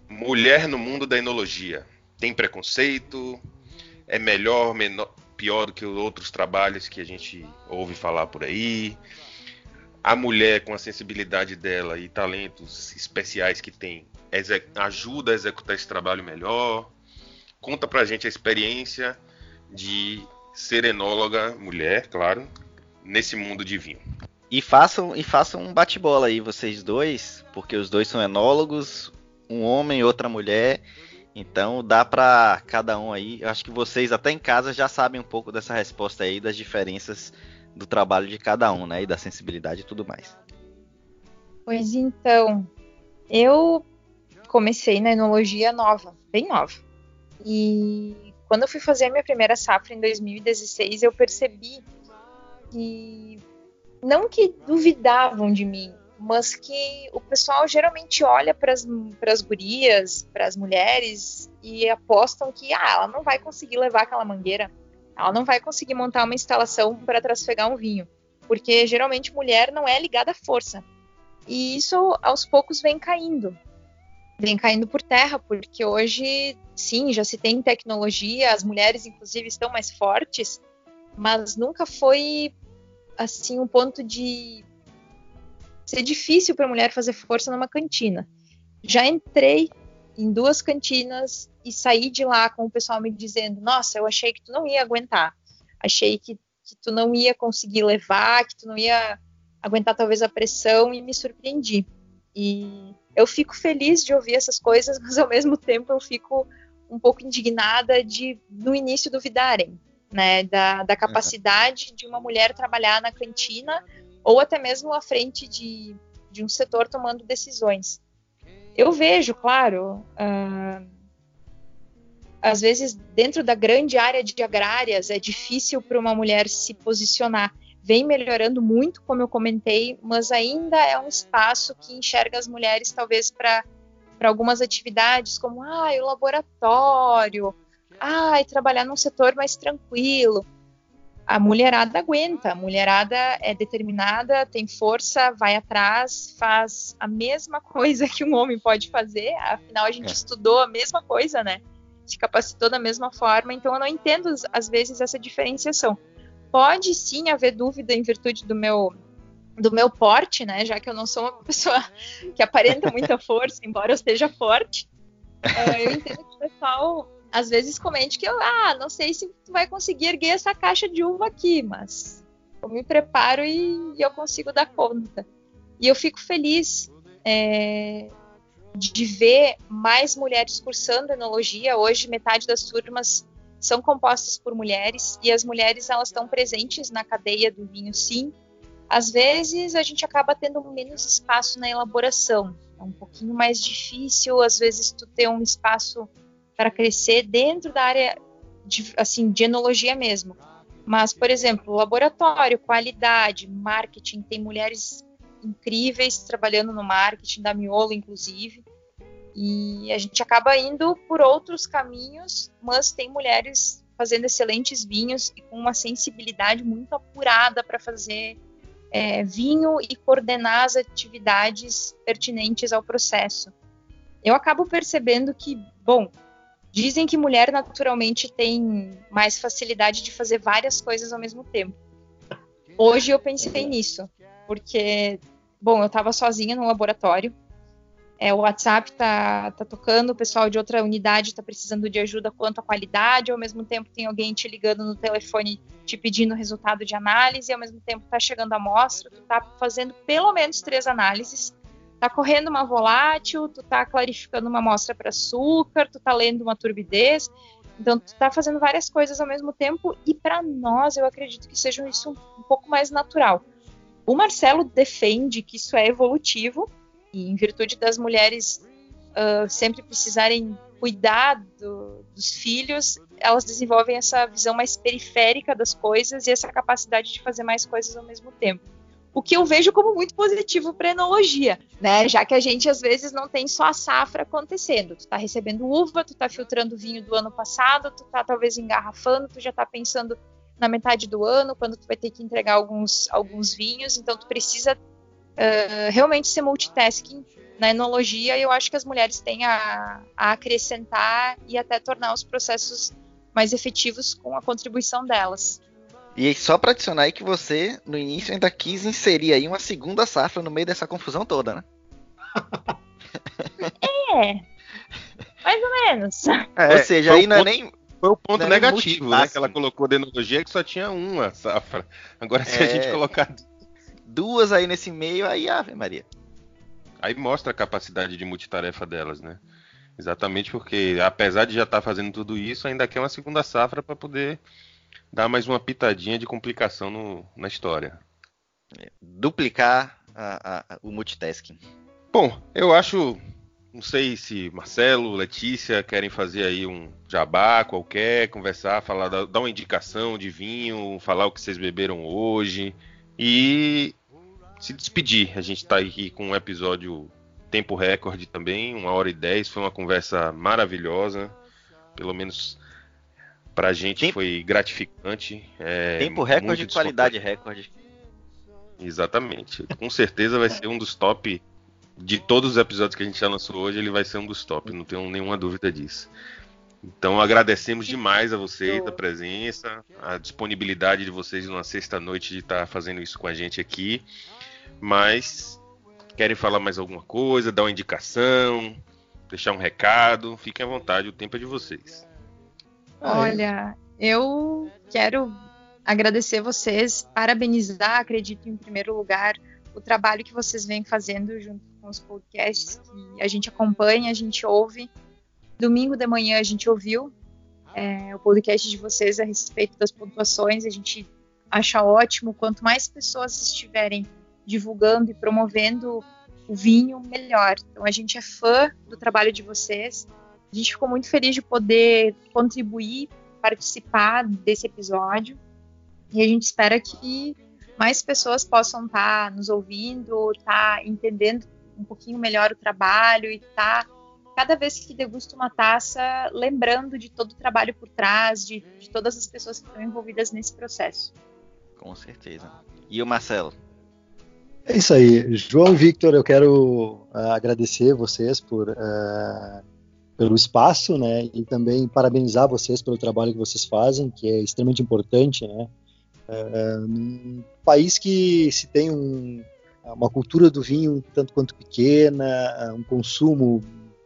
Mulher no mundo da enologia. Tem preconceito? É melhor, menor, pior do que outros trabalhos que a gente ouve falar por aí? A mulher com a sensibilidade dela e talentos especiais que tem ajuda a executar esse trabalho melhor? Conta pra gente a experiência de ser enóloga, mulher, claro, nesse mundo de vinho. E façam, e façam um bate-bola aí, vocês dois, porque os dois são enólogos, um homem e outra mulher. Então dá para cada um aí. Eu acho que vocês até em casa já sabem um pouco dessa resposta aí, das diferenças do trabalho de cada um, né? E da sensibilidade e tudo mais. Pois então, eu comecei na enologia nova, bem nova. E quando eu fui fazer a minha primeira safra em 2016, eu percebi que não que duvidavam de mim, mas que o pessoal geralmente olha para as gurias, para as mulheres e apostam que ah, ela não vai conseguir levar aquela mangueira, ela não vai conseguir montar uma instalação para trasfegar um vinho, porque geralmente mulher não é ligada à força. E isso aos poucos vem caindo vem caindo por terra, porque hoje, sim, já se tem tecnologia, as mulheres, inclusive, estão mais fortes, mas nunca foi, assim, um ponto de ser difícil para a mulher fazer força numa cantina. Já entrei em duas cantinas e saí de lá com o pessoal me dizendo: Nossa, eu achei que tu não ia aguentar, achei que, que tu não ia conseguir levar, que tu não ia aguentar talvez a pressão, e me surpreendi. E eu fico feliz de ouvir essas coisas, mas ao mesmo tempo eu fico um pouco indignada de no início duvidarem, né, da, da capacidade de uma mulher trabalhar na cantina ou até mesmo à frente de, de um setor tomando decisões. eu vejo, claro, uh, às vezes dentro da grande área de agrárias é difícil para uma mulher se posicionar. Vem melhorando muito, como eu comentei, mas ainda é um espaço que enxerga as mulheres talvez para algumas atividades como ah, o laboratório, ah, trabalhar num setor mais tranquilo. A mulherada aguenta, a mulherada é determinada, tem força, vai atrás, faz a mesma coisa que um homem pode fazer, afinal a gente é. estudou a mesma coisa, né? se capacitou da mesma forma, então eu não entendo às vezes essa diferenciação. Pode sim haver dúvida em virtude do meu do meu porte, né? Já que eu não sou uma pessoa que aparenta muita força, embora eu esteja forte. Uh, eu entendo que o pessoal às vezes comente que eu, ah, não sei se tu vai conseguir erguer essa caixa de uva aqui, mas eu me preparo e, e eu consigo dar conta. E eu fico feliz é, de ver mais mulheres cursando enologia. Hoje, metade das turmas são compostas por mulheres e as mulheres elas estão presentes na cadeia do vinho, sim. Às vezes a gente acaba tendo menos espaço na elaboração, é um pouquinho mais difícil. Às vezes tu ter um espaço para crescer dentro da área de, assim de enologia mesmo. Mas, por exemplo, laboratório, qualidade, marketing, tem mulheres incríveis trabalhando no marketing da Miolo, inclusive. E a gente acaba indo por outros caminhos, mas tem mulheres fazendo excelentes vinhos e com uma sensibilidade muito apurada para fazer é, vinho e coordenar as atividades pertinentes ao processo. Eu acabo percebendo que, bom, dizem que mulher naturalmente tem mais facilidade de fazer várias coisas ao mesmo tempo. Hoje eu pensei nisso, porque Bom, eu estava sozinha no laboratório. É, o WhatsApp tá, tá tocando, o pessoal de outra unidade está precisando de ajuda quanto à qualidade, ao mesmo tempo tem alguém te ligando no telefone te pedindo resultado de análise, ao mesmo tempo está chegando a amostra, tu está fazendo pelo menos três análises, tá correndo uma volátil, tu tá clarificando uma amostra para açúcar, tu tá lendo uma turbidez, então tu tá fazendo várias coisas ao mesmo tempo e para nós eu acredito que seja isso um pouco mais natural. O Marcelo defende que isso é evolutivo e, em virtude das mulheres uh, sempre precisarem cuidar do, dos filhos, elas desenvolvem essa visão mais periférica das coisas e essa capacidade de fazer mais coisas ao mesmo tempo. O que eu vejo como muito positivo para a enologia, né? Já que a gente às vezes não tem só a safra acontecendo. Tu está recebendo uva, tu está filtrando vinho do ano passado, tu está talvez engarrafando, tu já está pensando na metade do ano, quando tu vai ter que entregar alguns, alguns vinhos, então tu precisa uh, realmente ser multitasking na enologia e eu acho que as mulheres têm a, a acrescentar e até tornar os processos mais efetivos com a contribuição delas. E só para adicionar aí que você, no início, ainda quis inserir aí uma segunda safra no meio dessa confusão toda, né? é, mais ou menos. É, ou seja, aí não é nem foi o ponto negativo, né? Que ela colocou de enologia que só tinha uma safra. Agora, se é... a gente colocar duas aí nesse meio, aí Ave Maria. Aí mostra a capacidade de multitarefa delas, né? Exatamente porque, apesar de já estar tá fazendo tudo isso, ainda quer uma segunda safra para poder dar mais uma pitadinha de complicação no, na história. É, duplicar a, a, o multitasking. Bom, eu acho não sei se Marcelo, Letícia querem fazer aí um jabá qualquer, conversar, falar, dar uma indicação de vinho, falar o que vocês beberam hoje e se despedir. A gente está aqui com um episódio tempo recorde também, uma hora e dez. Foi uma conversa maravilhosa, pelo menos para a gente tempo, foi gratificante. É, tempo recorde e qualidade recorde. Exatamente. Com certeza vai ser um dos top de todos os episódios que a gente já lançou hoje, ele vai ser um dos top, não tenho nenhuma dúvida disso. Então agradecemos demais a vocês a presença, a disponibilidade de vocês numa sexta-noite de estar fazendo isso com a gente aqui. Mas querem falar mais alguma coisa, dar uma indicação, deixar um recado, fiquem à vontade, o tempo é de vocês. Olha, eu quero agradecer vocês, parabenizar, acredito em primeiro lugar, o trabalho que vocês vêm fazendo junto com os podcasts que a gente acompanha, a gente ouve. Domingo de manhã a gente ouviu é, o podcast de vocês a respeito das pontuações, a gente acha ótimo. Quanto mais pessoas estiverem divulgando e promovendo o vinho melhor. Então a gente é fã do trabalho de vocês. A gente ficou muito feliz de poder contribuir, participar desse episódio. E a gente espera que mais pessoas possam estar tá nos ouvindo, estar tá entendendo um pouquinho melhor o trabalho e estar tá, cada vez que degusta uma taça lembrando de todo o trabalho por trás, de, de todas as pessoas que estão envolvidas nesse processo. Com certeza. E o Marcelo? É isso aí. João Victor, eu quero uh, agradecer vocês por, uh, pelo espaço, né? E também parabenizar vocês pelo trabalho que vocês fazem, que é extremamente importante, né? Uh, num país que se tem um, uma cultura do vinho tanto quanto pequena, um consumo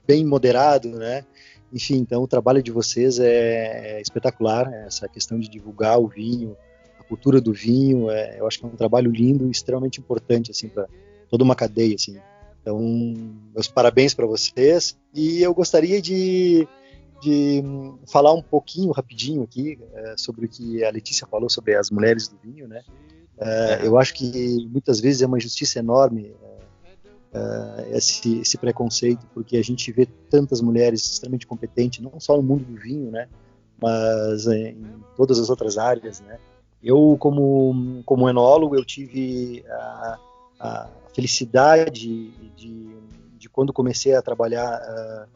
bem moderado, né? Enfim, então o trabalho de vocês é, é espetacular, essa questão de divulgar o vinho, cultura do vinho. É, eu acho que é um trabalho lindo e extremamente importante assim para toda uma cadeia assim. Então, meus parabéns para vocês. E eu gostaria de, de falar um pouquinho rapidinho aqui é, sobre o que a Letícia falou sobre as mulheres do vinho, né? É, eu acho que muitas vezes é uma injustiça enorme é, é, esse, esse, preconceito, porque a gente vê tantas mulheres extremamente competentes, não só no mundo do vinho, né? Mas em todas as outras áreas, né? Eu, como, como enólogo, eu tive a, a felicidade de, de, quando comecei a trabalhar, uh,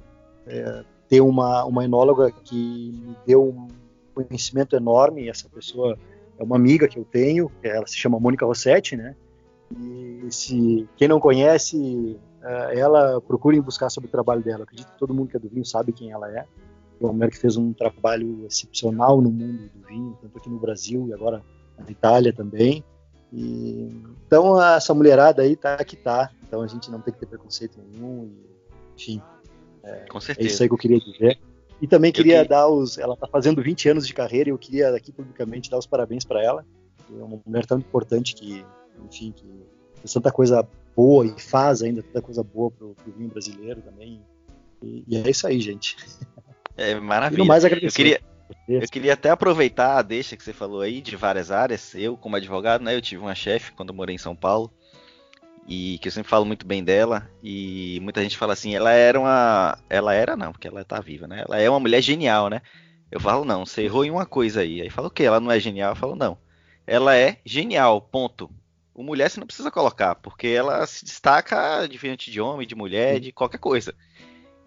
uh, ter uma, uma enóloga que me deu um conhecimento enorme. Essa pessoa é uma amiga que eu tenho, ela se chama Mônica Rossetti, né? E se quem não conhece uh, ela, procurem buscar sobre o trabalho dela. acredito que todo mundo que é do vinho sabe quem ela é é mulher que fez um trabalho excepcional no mundo do vinho, tanto aqui no Brasil e agora na Itália também. E, então essa mulherada aí tá que tá. Então a gente não tem que ter preconceito nenhum. E, enfim, é, Com certeza. é isso aí que eu queria dizer. E também queria, dar os. Ela está fazendo 20 anos de carreira e eu queria aqui publicamente dar os parabéns para ela. É uma mulher tão importante que, enfim, que fez tanta coisa boa e faz ainda tanta coisa boa para o vinho brasileiro também. E, e é isso aí, gente. É maravilha. mais eu queria, eu queria até aproveitar a deixa que você falou aí de várias áreas. Eu, como advogado, né, eu tive uma chefe quando morei em São Paulo e que eu sempre falo muito bem dela e muita gente fala assim, ela era uma, ela era não, porque ela tá viva, né? Ela é uma mulher genial, né? Eu falo não, você errou em uma coisa aí. Aí fala o quê? Ela não é genial? Eu falo não. Ela é genial, ponto. O mulher você não precisa colocar, porque ela se destaca diferente de homem, de mulher, de qualquer coisa.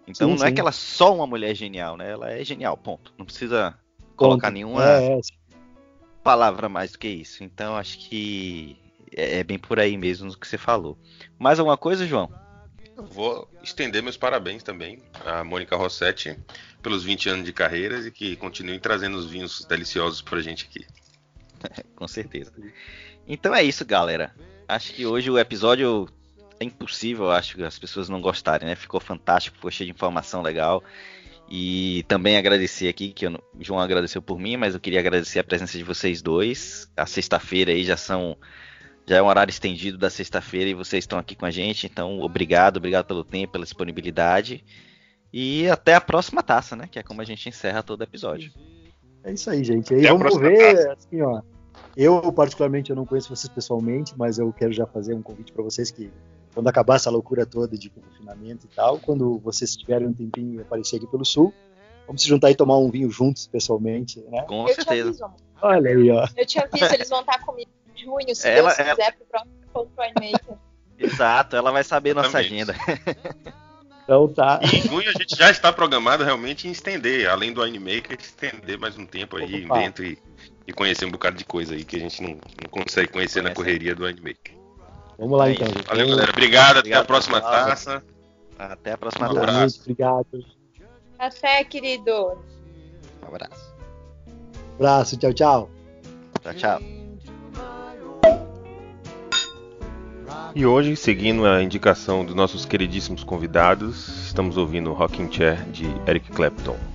Então sim, não é sim. é que ela é só uma mulher genial, né? Ela é genial, ponto. Não precisa ponto. colocar nenhuma é, é. palavra mais do que isso. Então acho que é, é bem por aí mesmo o que você falou. Mais alguma coisa, João? Eu vou estender meus parabéns também à Mônica Rossetti pelos 20 anos de carreira e que continue trazendo os vinhos deliciosos pra gente aqui. Com certeza. Então é isso, galera. Acho que hoje o episódio impossível, acho, as pessoas não gostarem, né? Ficou fantástico, ficou cheio de informação legal. E também agradecer aqui, que o João agradeceu por mim, mas eu queria agradecer a presença de vocês dois. A sexta-feira aí já são. Já é um horário estendido da sexta-feira e vocês estão aqui com a gente. Então, obrigado, obrigado pelo tempo, pela disponibilidade. E até a próxima taça, né? Que é como a gente encerra todo episódio. É isso aí, gente. Aí vamos ver, taça. assim, ó. Eu, particularmente, eu não conheço vocês pessoalmente, mas eu quero já fazer um convite para vocês que quando acabar essa loucura toda de confinamento e tal, quando vocês tiverem um tempinho e aparecer aqui pelo sul, vamos se juntar e tomar um vinho juntos, pessoalmente, né? Com eu certeza. Aviso, Olha aí, ó. Eu te aviso, eles vão estar comigo em junho, se ela, Deus ela... quiser, pro próximo Winemaker. Exato, ela vai saber nossa agenda. Então tá. E em junho a gente já está programado realmente em estender, além do Winemaker, estender mais um tempo aí Opa. dentro e, e, conhecer um bocado de coisa aí que a gente não, não consegue conhecer Conhece. na correria do Winemaker. Vamos lá, então. Valeu, galera. Obrigado. Obrigado até a próxima taça. Até a próxima um taça. Obrigado. Até, querido. Um abraço. Abraço. Tchau, tchau. Tchau, tchau. E hoje, seguindo a indicação dos nossos queridíssimos convidados, estamos ouvindo Rocking Chair de Eric Clapton.